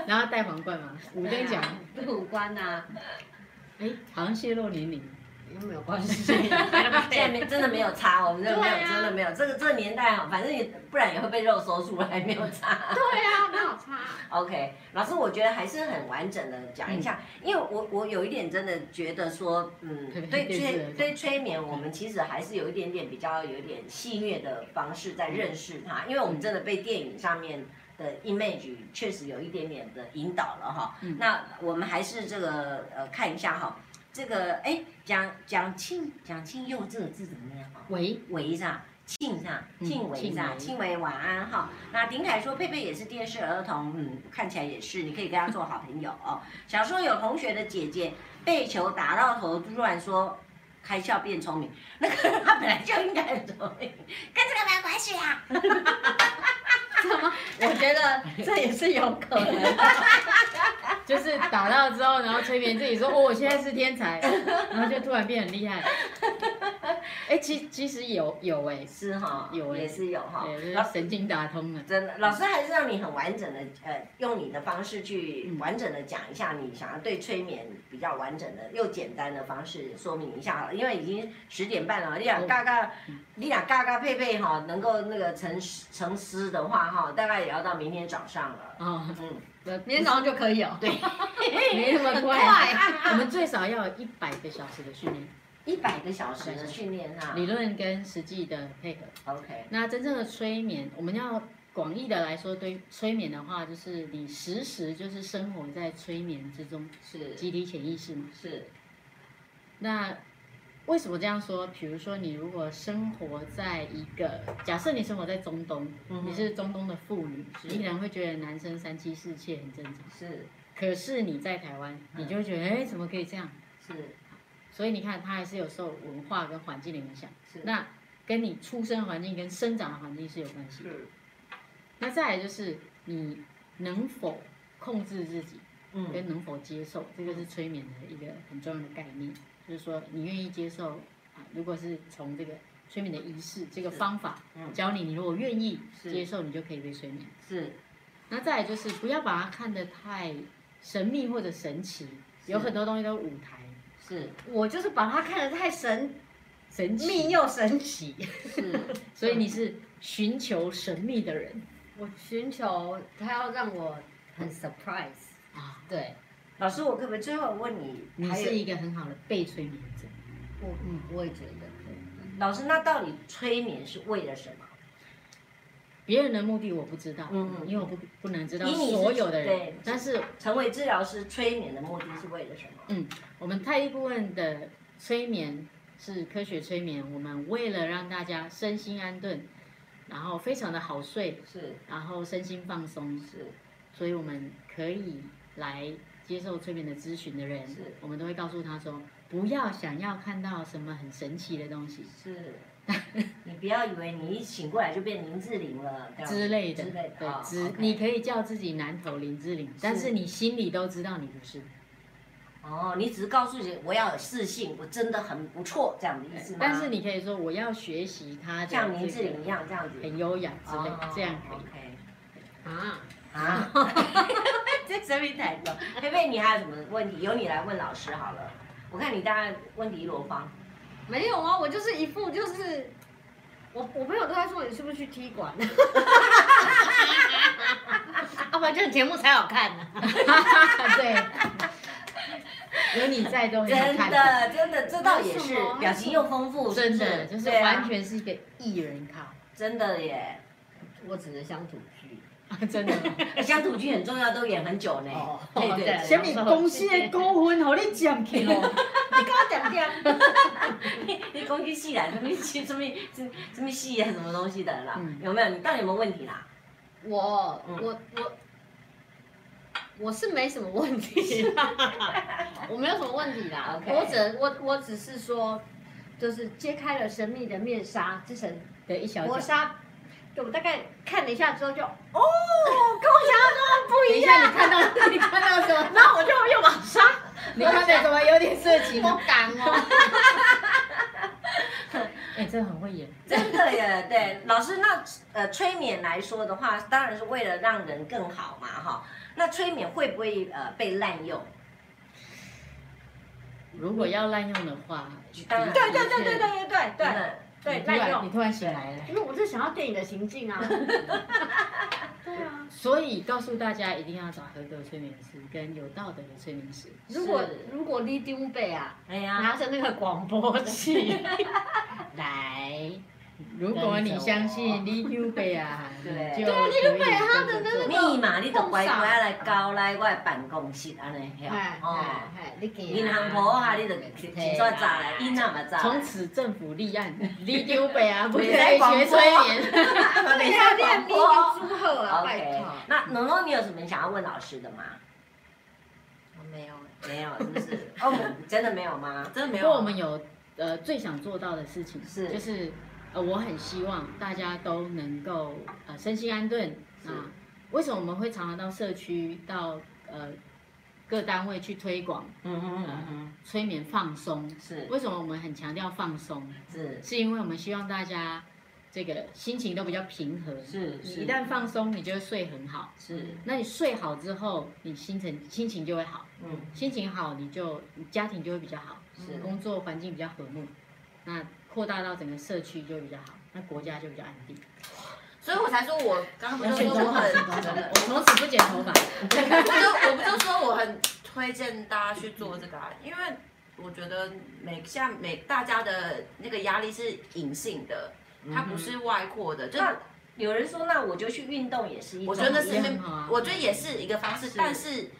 然后戴皇冠嘛，五等奖。五官呐？哎，好像泄露年龄。没有关系，现在没真的没有差，我们这没有真的没有，这个这个年代哈，反正也不然也会被肉搜出来，没有差。对啊，没有差。OK，老师，我觉得还是很完整的讲一下，因为我我有一点真的觉得说，嗯，对催对催眠，我们其实还是有一点点比较有一点戏谑的方式在认识它，因为我们真的被电影上面的 image 确实有一点点的引导了哈。那我们还是这个呃看一下哈。这个哎，蒋蒋庆蒋庆佑这个字怎么样啊？维维是吧？庆是吧？庆维是吧？庆维晚安哈。那丁凯说佩佩也是电视儿童，嗯，看起来也是，你可以跟他做好朋友哦。小时候有同学的姐姐被球打到头，突然说开窍变聪明，那个他本来就应该很聪明，跟这个没有关系 <laughs> 呀。<laughs> 我觉得这也是有可能的。就是打到之后，然后催眠自己说：“哦，我现在是天才。”然后就突然变很厉害。哎，其其实有有哎，是哈，有也是有哈，神经打通了。真的，老师还是让你很完整的，呃，用你的方式去完整的讲一下你想要对催眠比较完整的又简单的方式说明一下好了，因为已经十点半了，你俩嘎嘎，你俩嘎嘎佩佩哈，能够那个成成师的话哈，大概也要到明天早上了。嗯嗯。明天早上就可以哦。对，没那么快。我们最少要有一百个小时的训练，一百个小时的训练啊。理论跟实际的配合。OK。那真正的催眠，我们要广义的来说，对催眠的话，就是你时时就是生活在催眠之中，是集体潜意识嘛。是。那为什么这样说？比如说，你如果生活在一个，假设你生活在中东，嗯、你是中东的妇女，你可能会觉得男生三妻四妾很正常。是。可是你在台湾，你就会觉得，哎、嗯，怎么可以这样？是。所以你看，他还是有受文化跟环境的影响。是。那跟你出生环境跟生长的环境是有关系的。是。那再来就是你能否控制自己，嗯，跟能否接受，这个是催眠的一个很重要的概念。就是说，你愿意接受啊？如果是从这个催眠的仪式这个方法教你，你如果愿意接受，你就可以被催眠。是。那再来就是不要把它看得太神秘或者神奇，有很多东西都是舞台。是。我就是把它看得太神神秘又神奇。是。<laughs> 所以你是寻求神秘的人。我寻求他要让我很 surprise 啊，对，老师，我可不可以最后问你，你是一个很好的被催眠者？我嗯，我也觉得。老师，那到底催眠是为了什么？别人的目的我不知道，嗯嗯，因为我不不能知道所有的人。对，但是成为治疗师，催眠的目的是为了什么？嗯，我们太医顾问的催眠是科学催眠，我们为了让大家身心安顿。然后非常的好睡，是，然后身心放松，是，所以我们可以来接受催眠的咨询的人，是，我们都会告诉他说，不要想要看到什么很神奇的东西，是，你不要以为你一醒过来就变林志玲了之类的，之类的，对，只、你可以叫自己南投林志玲，但是你心里都知道你不是。哦，你只是告诉自己我要有自信，我真的很不错这样的意思吗？但是你可以说我要学习他像林志玲一样这样子，很优雅之类这样可以。Okay. 啊啊！<laughs> 这什么态度？佩佩，你还有什么问题？由你来问老师好了。我看你大概问题一箩筐。没有啊，我就是一副就是，我我朋友都在说你是不是去踢馆？要 <laughs> 不然这个节目才好看呢。<laughs> 对。有你在都很真的真的，这倒也是，表情又丰富，真的就是完全是一个艺人咖，真的耶！我只能乡土剧，<laughs> 真的，乡土剧很重要，都演很久呢。对对，什么公司的股份和你占去哦？<laughs> 你跟我点点，你你公司戏啦，什么戏？什么什什么戏啊？什么东西的啦？有没有？你到底有没有问题啦？我我我。我是没什么问题，<laughs> 我没有什么问题啦。我只我我只是说，就是揭开了神秘的面纱，这层的一小薄纱。对，我大概看了一下之后就，哦，跟我想象中的不一样。你看到 <laughs> 你看到什么？然后我就又往上，你看到什么？有点色情。我敢哦。<laughs> 哎、欸，真的很会演。真的耶，对，老师，那呃，催眠来说的话，当然是为了让人更好嘛，哈。那催眠会不会呃被滥用？如果要滥用的话，对对对对对对对对对滥用。你突然醒来了，因为我是想要电影的情境啊。<laughs> 对啊。所以告诉大家一定要找合格催眠师跟有道德的催眠师。如果如果你丢背啊，哎呀，拿着那个广播器 <laughs> 来。如果你相信 <laughs> 你丢北啊，对，对啊，李丢北他的那个密码，你就乖乖来交来我的办公室安尼，哦，银行簿啊，你就来查来，伊那嘛查。从此政府立案，你丢北 <laughs> 啊，不可以学催眠，你要练密祝贺啊，拜托。那农农，你有什么想要问老师的吗？我没有，没有，是不是？哦，真的没有吗？真的没有。不过我们有呃最想做到的事情是，就是。呃，我很希望大家都能够呃身心安顿啊。为什么我们会常常到社区、到呃各单位去推广？嗯嗯嗯催眠放松是。为什么我们很强调放松？是，是因为我们希望大家这个心情都比较平和。是，你一旦放松，你就会睡很好。是，那你睡好之后，你心情心情就会好。嗯，心情好，你就你家庭就会比较好。是，工作环境比较和睦。那。扩大到整个社区就比较好，那国家就比较安定。所以我才说我刚刚不是说我很，<laughs> 我从此不剪头发。我就我不就说我很推荐大家去做这个啊，因为我觉得每现在每大家的那个压力是隐性的，它不是外扩的。就有人说，那我就去运动也是一种，我觉得是，啊、我觉得也是一个方式，是但是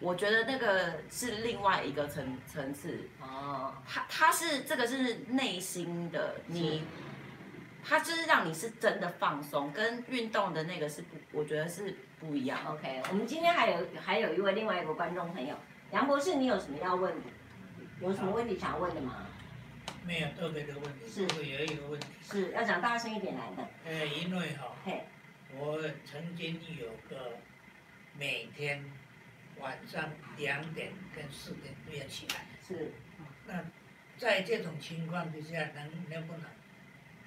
我觉得那个是另外一个层层次哦。他他是这个是内心的，你，他就是让你是真的放松，跟运动的那个是不，我觉得是不一样。OK，我们今天还有还有一位另外一个观众朋友，杨博士，你有什么要问的？有什么问题想问的吗？没有特别的问题，是有一个问题，是要讲大声一点来的。呃，因为哈，嘿我曾经有个每天晚上两点跟四点都要起来，是，那在这种情况之下，能能不能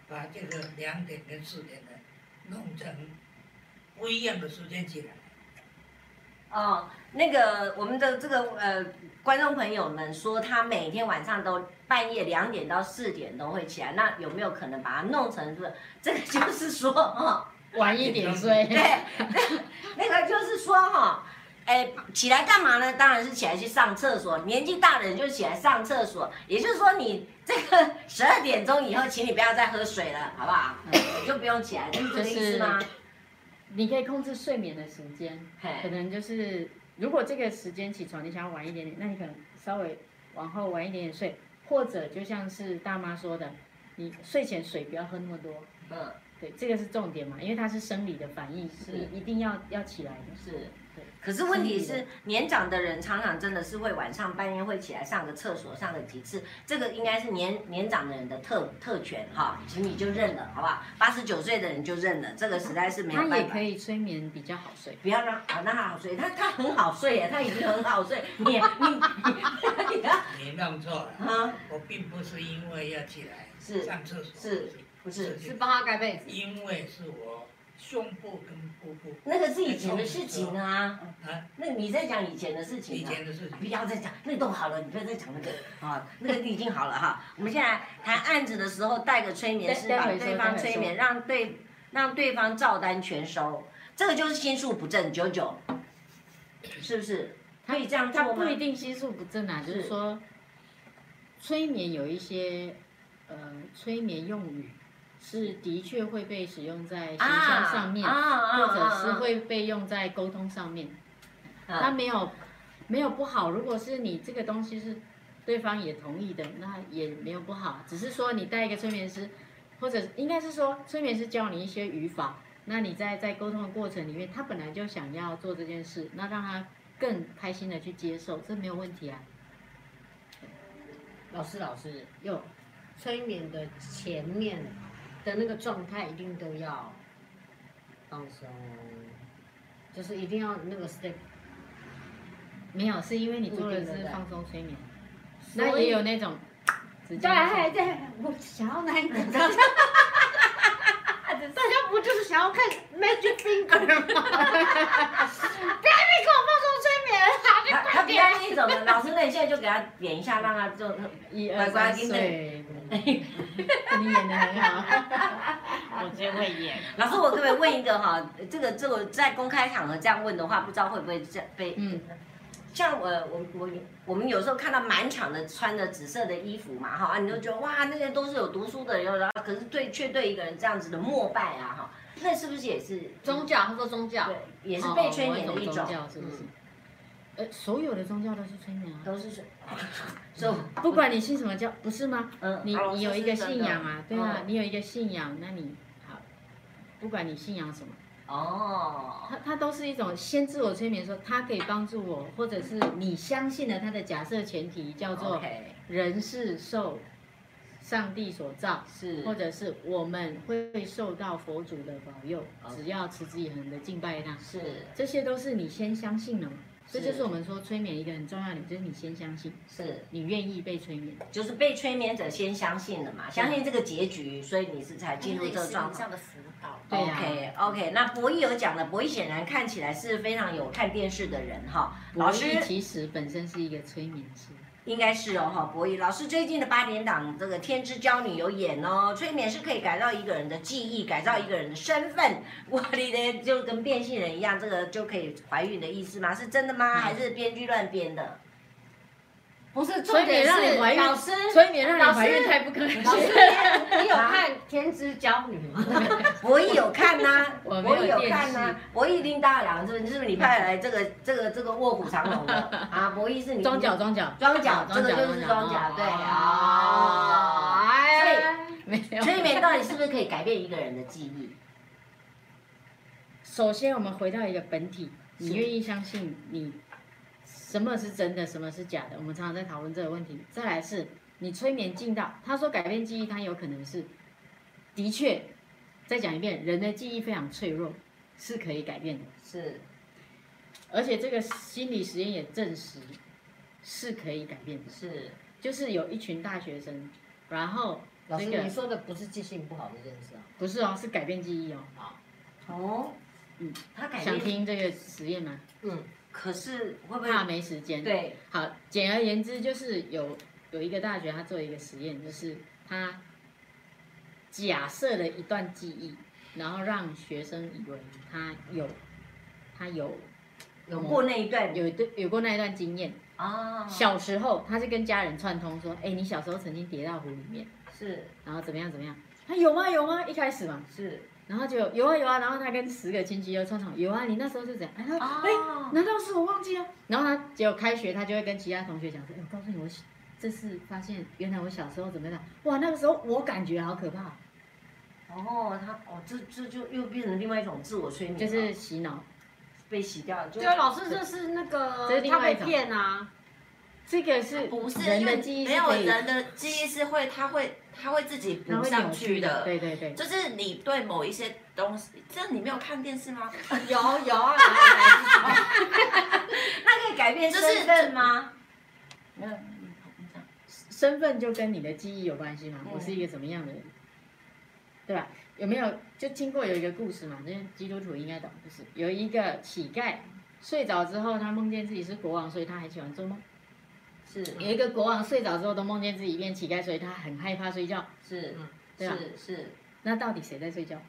把这个两点跟四点呢弄成不一样的时间起来？哦，那个我们的这个呃观众朋友们说，他每天晚上都半夜两点到四点都会起来，那有没有可能把它弄成是？这个就是说，哦，晚一点睡。对，那个就是说哈，哎，起来干嘛呢？当然是起来去上厕所。年纪大的人就起来上厕所，也就是说，你这个 <laughs> 十二点钟以后，请你不要再喝水了，好不好？嗯，就不用起来，就是这个意思吗？你可以控制睡眠的时间，可能就是如果这个时间起床，你想要晚一点点，那你可能稍微往后晚一点点睡，或者就像是大妈说的，你睡前水不要喝那么多。嗯，对，这个是重点嘛，因为它是生理的反应，是你一定要要起来的。是。可是问题是，年长的人常常真的是会晚上半夜会起来上个厕所，上个几次，这个应该是年年长的人的特特权哈，请你就认了，好不好？八十九岁的人就认了，这个实在是没有办法。他也可以催眠比较好睡，不要让啊，让他好睡，他他很好睡耶，他已经很好睡。<laughs> 你你你你弄错了啊！我并不是因为要起来是上厕所，是不是是帮他盖被子？因为是我。胸部跟腹部，那个是以前的事情啊。啊，那你在讲以前的事情。以前的事情。不要再讲，那都好了，你不要再讲那个 <laughs> 啊，那个已经好了哈。我们现在谈案子的时候，带个催眠师把对方催眠，让对让对方照单全收，这个就是心术不正九九，是不是？可以这样做吗？他不一定心术不正啊，就是说，催眠有一些呃催眠用语。是的确会被使用在形象上面，或者是会被用在沟通上面。它没有没有不好，如果是你这个东西是对方也同意的，那也没有不好。只是说你带一个催眠师，或者应该是说催眠师教你一些语法，那你在在沟通的过程里面，他本来就想要做这件事，那让他更开心的去接受，这没有问题啊。老师，老师，有催眠的前面。的那个状态一定都要放松，就是一定要那个 step。没有，是因为你做的是放松催眠，那也有那种。<laughs> 对对，我想要那一种。<laughs> 大家不就是想要看 magic finger 吗？<laughs> 不要给我放松催眠，他他不要那种的，老师，那你现在就给他点一下，让他做乖乖听。<laughs> 你演的很好，我真会演。老师，我可不可以问一个哈？这个这个在公开场合这样问的话，不知道会不会这样被？嗯。像我我我我们有时候看到满场的穿着紫色的衣服嘛哈，你就觉得哇，那些都是有读书的人，然后可是对却对一个人这样子的膜拜啊哈，那是不是也是宗教？他说宗教，对，也是被圈演的一种，宗教是不是？呃，所有的宗教都是催眠啊，都是催。<laughs> 就不管你信什么教，不是吗？嗯，你你有一个信仰啊，对啊，你有一个信仰，那你好，不管你信仰什么，哦，它它都是一种先自我催眠，说它可以帮助我，或者是你相信了它的假设前提叫做人是受上帝所造，是，或者是我们会受到佛祖的保佑，只要持之以恒的敬拜他，是，这些都是你先相信了嘛。这就是我们说催眠一个很重要的点，就是你先相信，是你愿意被催眠，就是被催眠者先相信了嘛，相信这个结局，所以你是才进入这个状态。对呀。OK OK，那博弈有讲了，博弈显然看起来是非常有看电视的人哈。老师其实本身是一个催眠师。应该是哦，哈，博弈老师最近的八点档这个《天之娇女》有演哦，催眠是可以改造一个人的记忆，改造一个人的身份，我的呢就跟变性人一样，这个就可以怀孕的意思吗？是真的吗？还是编剧乱编的？不是，催眠让你怀孕，老师，催眠让你怀孕太不可能。老师，<laughs> 你有看《天之骄女》吗？<laughs> 博弈有看呐，我博弈有看呐，博弈拎大梁是不是？是不是你派来这个 <laughs> 这个这个卧虎藏龙的啊？博弈是你装脚装脚装脚，这个就是装脚，对啊。所以催眠到底是不是可以改变一个人的记忆？首先，我们回到一个本体，你愿意相信你什么是真的，什么是假的？我们常常在讨论这个问题。再来是，你催眠进到，他说改变记忆，他有可能是的确。再讲一遍，人的记忆非常脆弱，是可以改变的。是，而且这个心理实验也证实是可以改变的。是，就是有一群大学生，然后老师，你说的不是记性不好的这件事啊？不是哦，是改变记忆哦。好，哦。嗯，他改想听这个实验吗？嗯，可是会不会怕没时间？对，好，简而言之就是有有一个大学他做一个实验，就是他假设了一段记忆，然后让学生以为他有他有有过那一段，有一段有过那一段经验啊。小时候他是跟家人串通说，哎，你小时候曾经跌到湖里面，是，然后怎么样怎么样？他有吗？有吗？一开始嘛，是。然后就有啊有啊，然后他跟十个亲戚又串场，有啊，你那时候是怎样？哎他哎，难道是我忘记了？然后他结果开学，他就会跟其他同学讲说，哎，我告诉你，我这次发现原来我小时候怎么样？哇，那个时候我感觉好可怕。哦，他哦，这这就又变成另外一种自我催眠，就是洗脑，被洗掉了。对，老师这是那个他被骗啊。这个是不是人的记忆？没有人的记忆是会，他会他会自己补上去的。对对对，就是你对某一些东西，这你没有看电视吗？<laughs> 有有啊，<laughs> 那可以改变身份吗？没有，身份就跟你的记忆有关系吗？我是一个什么样的人，对吧？有没有就听过有一个故事嘛？那基督徒应该懂，就是有一个乞丐睡着之后，他梦见自己是国王，所以他很喜欢做梦。是有一个国王睡着之后都梦见自己变乞丐，所以他很害怕睡觉。是，嗯，对吧？是是。那到底谁在睡觉？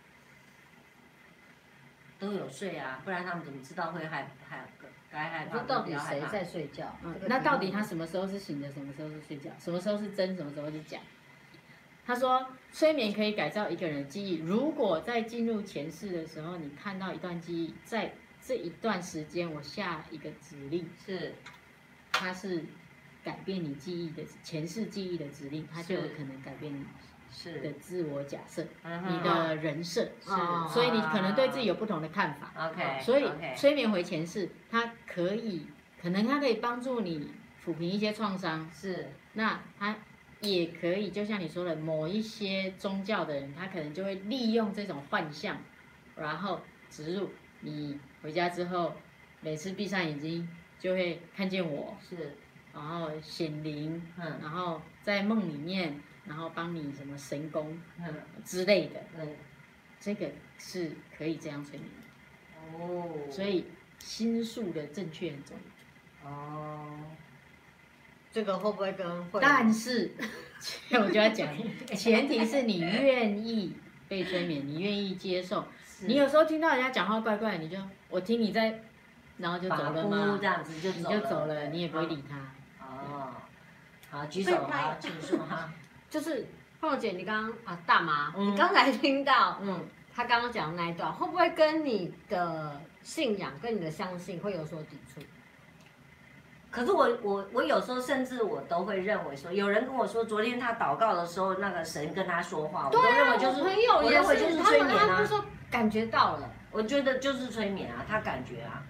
都有睡啊，不然他们怎么知道会害害该害怕？到底谁在睡觉？嗯，那到底他什么时候是醒的，什么时候是睡觉？什么时候是真，什么时候是假？他说，催眠可以改造一个人的记忆。如果在进入前世的时候，你看到一段记忆，在这一段时间，我下一个指令是，他是。改变你记忆的前世记忆的指令，它就有可能改变你的自我假设，你的人设，是，所以你可能对自己有不同的看法。OK，所以催眠回前世，它可以，可能它可以帮助你抚平一些创伤。是，那它也可以，就像你说的，某一些宗教的人，他可能就会利用这种幻象，然后植入你回家之后，每次闭上眼睛就会看见我。是。然后显灵，嗯，然后在梦里面，然后帮你什么神功，嗯之类的，嗯，这个是可以这样催眠的。哦，所以心术的正确很重要。哦，这个会不会跟会？但是，我就要讲，前提是你愿意被催眠，你愿意接受。你有时候听到人家讲话怪怪，你就我听你在，然后就走了吗？这样子就你就走了，你也不会理他。哦，好，举手哈，举手哈。<laughs> 就是凤姐，你刚刚啊，大妈，你刚才听到，嗯，他刚刚讲的那一段，会不会跟你的信仰、跟你的相信会有所抵触？可是我我我有时候甚至我都会认为说，有人跟我说，昨天他祷告的时候，那个神跟他说话，我都认为就是，我认为就是催眠啊。他说感觉到了，我觉得就是催眠啊，他感觉啊。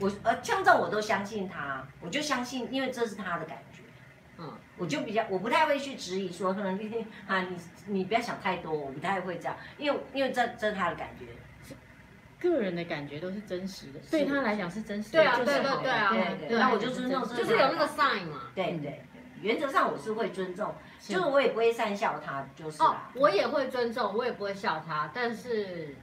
我呃，像这我都相信他，我就相信，因为这是他的感觉，嗯，我就比较，我不太会去质疑说，可能啊，你你不要想太多，我不太会这样，因为因为这这是他的感觉，个人的感觉都是真实的，对他来讲是真实的，对啊，对对对啊，对，那我就尊重，就是有那个 sign 嘛，对对，原则上我是会尊重，就是我也不会善笑他，就是哦，我也会尊重，我也不会笑他，但是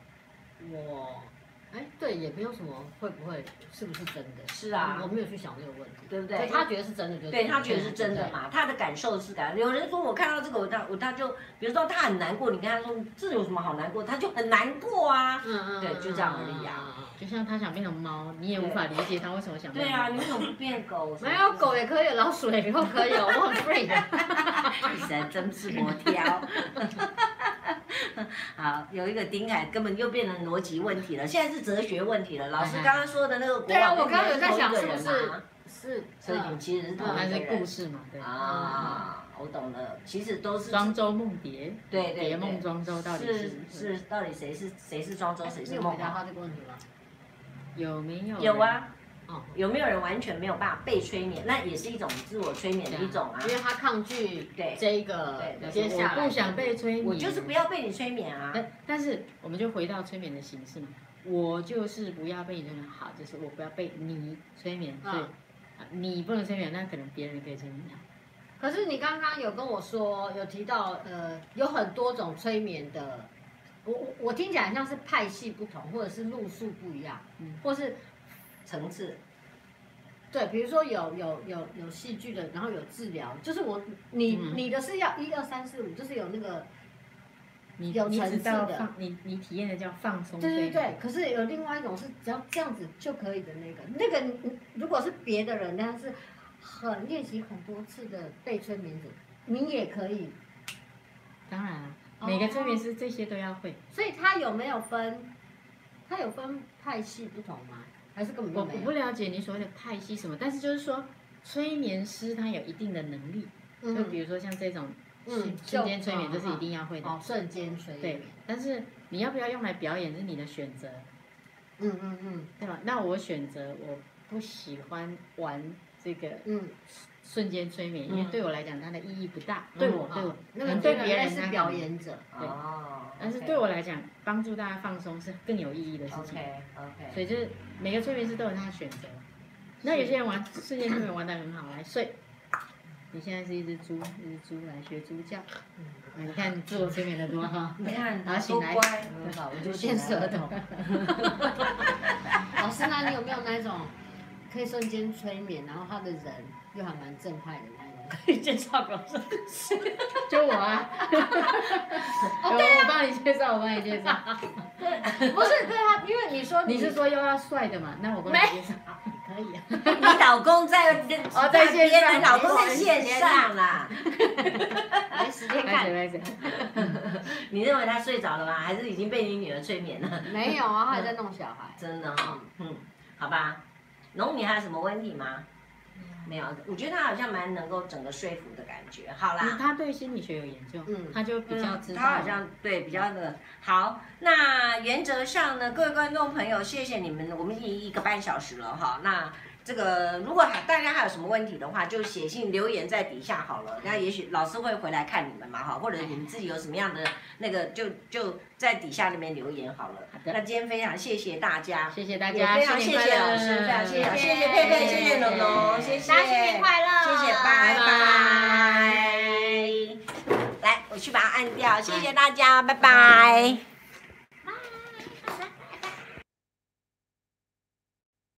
我。哎，对，也没有什么会不会是不是真的？是啊，我没有去想这个问题，对不对？他觉得是真的，就对他觉得是真的嘛，他的感受是感。有人说我看到这个，我他我他就，比如说他很难过，你跟他说这有什么好难过，他就很难过啊。嗯嗯，对，就这样而已啊。就像他想变成猫，你也无法理解他为什么想变。对啊，你为什么不变狗？没有狗也可以，老鼠也都可以，我很 free 的。你实在真是我挑。<laughs> 好，有一个丁凯根本又变成逻辑问题了，现在是哲学问题了。老师刚刚说的那个国王，我刚刚有在想是不是是，所以你其实是同一个故事嘛？对啊，我懂了，其实都是庄周梦蝶，对对，蝶梦庄周到底是是到底谁是谁是庄周，谁是梦？有回答他这个问题吗？有没有？有啊。有没有人完全没有办法被催眠？那也是一种自我催眠的一种啊，因为他抗拒对这一个，接下来我不想被催眠，我就是不要被你催眠啊。但是我们就回到催眠的形式嘛，我就是不要被你催眠，好，就是我不要被你催眠，对，你不能催眠，那可能别人可以催眠。可是你刚刚有跟我说，有提到呃，有很多种催眠的，我我我听起来像是派系不同，或者是路数不一样，嗯，或是。层次，对，比如说有有有有戏剧的，然后有治疗，就是我你、嗯、你的是要一二三四五，就是有那个你有层次的，你你体验的叫放松，对对对。可是有另外一种是只要这样子就可以的那个，那个如果是别的人，但是很练习很多次的被催眠者，你也可以。当然了，每个催眠师这些都要会。所以他有没有分？他有分派系不同吗？还是根本没有。我不了解你所谓的派系什么，但是就是说，催眠师他有一定的能力，嗯、就比如说像这种瞬间催眠，这是一定要会的。哦，瞬间催眠。对，但是你要不要用来表演是你的选择。嗯嗯嗯，对吧？那我选择我不喜欢玩这个嗯瞬间催眠，因为对我来讲它的意义不大。对我对我，那个对别人是表演者。对。但是对我来讲，帮助大家放松是更有意义的事情。OK OK。所以就是每个催眠师都有他的选择。那有些人玩瞬间催眠玩的很好，来睡。你现在是一只猪，一只猪来学猪叫。嗯你看你自我催眠的多好。你看，然后醒来，很好，我就变舌头。<laughs> 老师，那你有没有那种可以瞬间催眠，然后他的人又还蛮正派的那种？可 <laughs> 以介绍给我认 <laughs> 就我 <laughs> 啊。我帮你介绍，我帮你介绍。对，不是对他，因为你说你是说又要帅的嘛？那我帮你介绍。可以啊。你老公在哦，在线上，你老公在线上啦。没时间看。你认为他睡着了吗？还是已经被你女儿催眠了？没有啊，他还在弄小孩。真的哈，嗯，好吧。农你还有什么问题吗？没有，我觉得他好像蛮能够整个说服的感觉。好啦，他对心理学有研究，嗯，他就比较知道，他好像对比较的好。那原则上呢，各位观众朋友，谢谢你们，我们已经一个半小时了哈。那。这个如果还大家还有什么问题的话，就写信留言在底下好了。那也许老师会回来看你们嘛，哈，或者你们自己有什么样的那个，就就在底下那边留言好了。好的。那今天非常谢谢大家，谢谢大家，非常谢谢老师，非常谢谢，谢谢佩佩，谢谢龙龙，谢谢，大家新年快乐，谢谢，拜拜。来，我去把它按掉，谢谢大家，拜拜。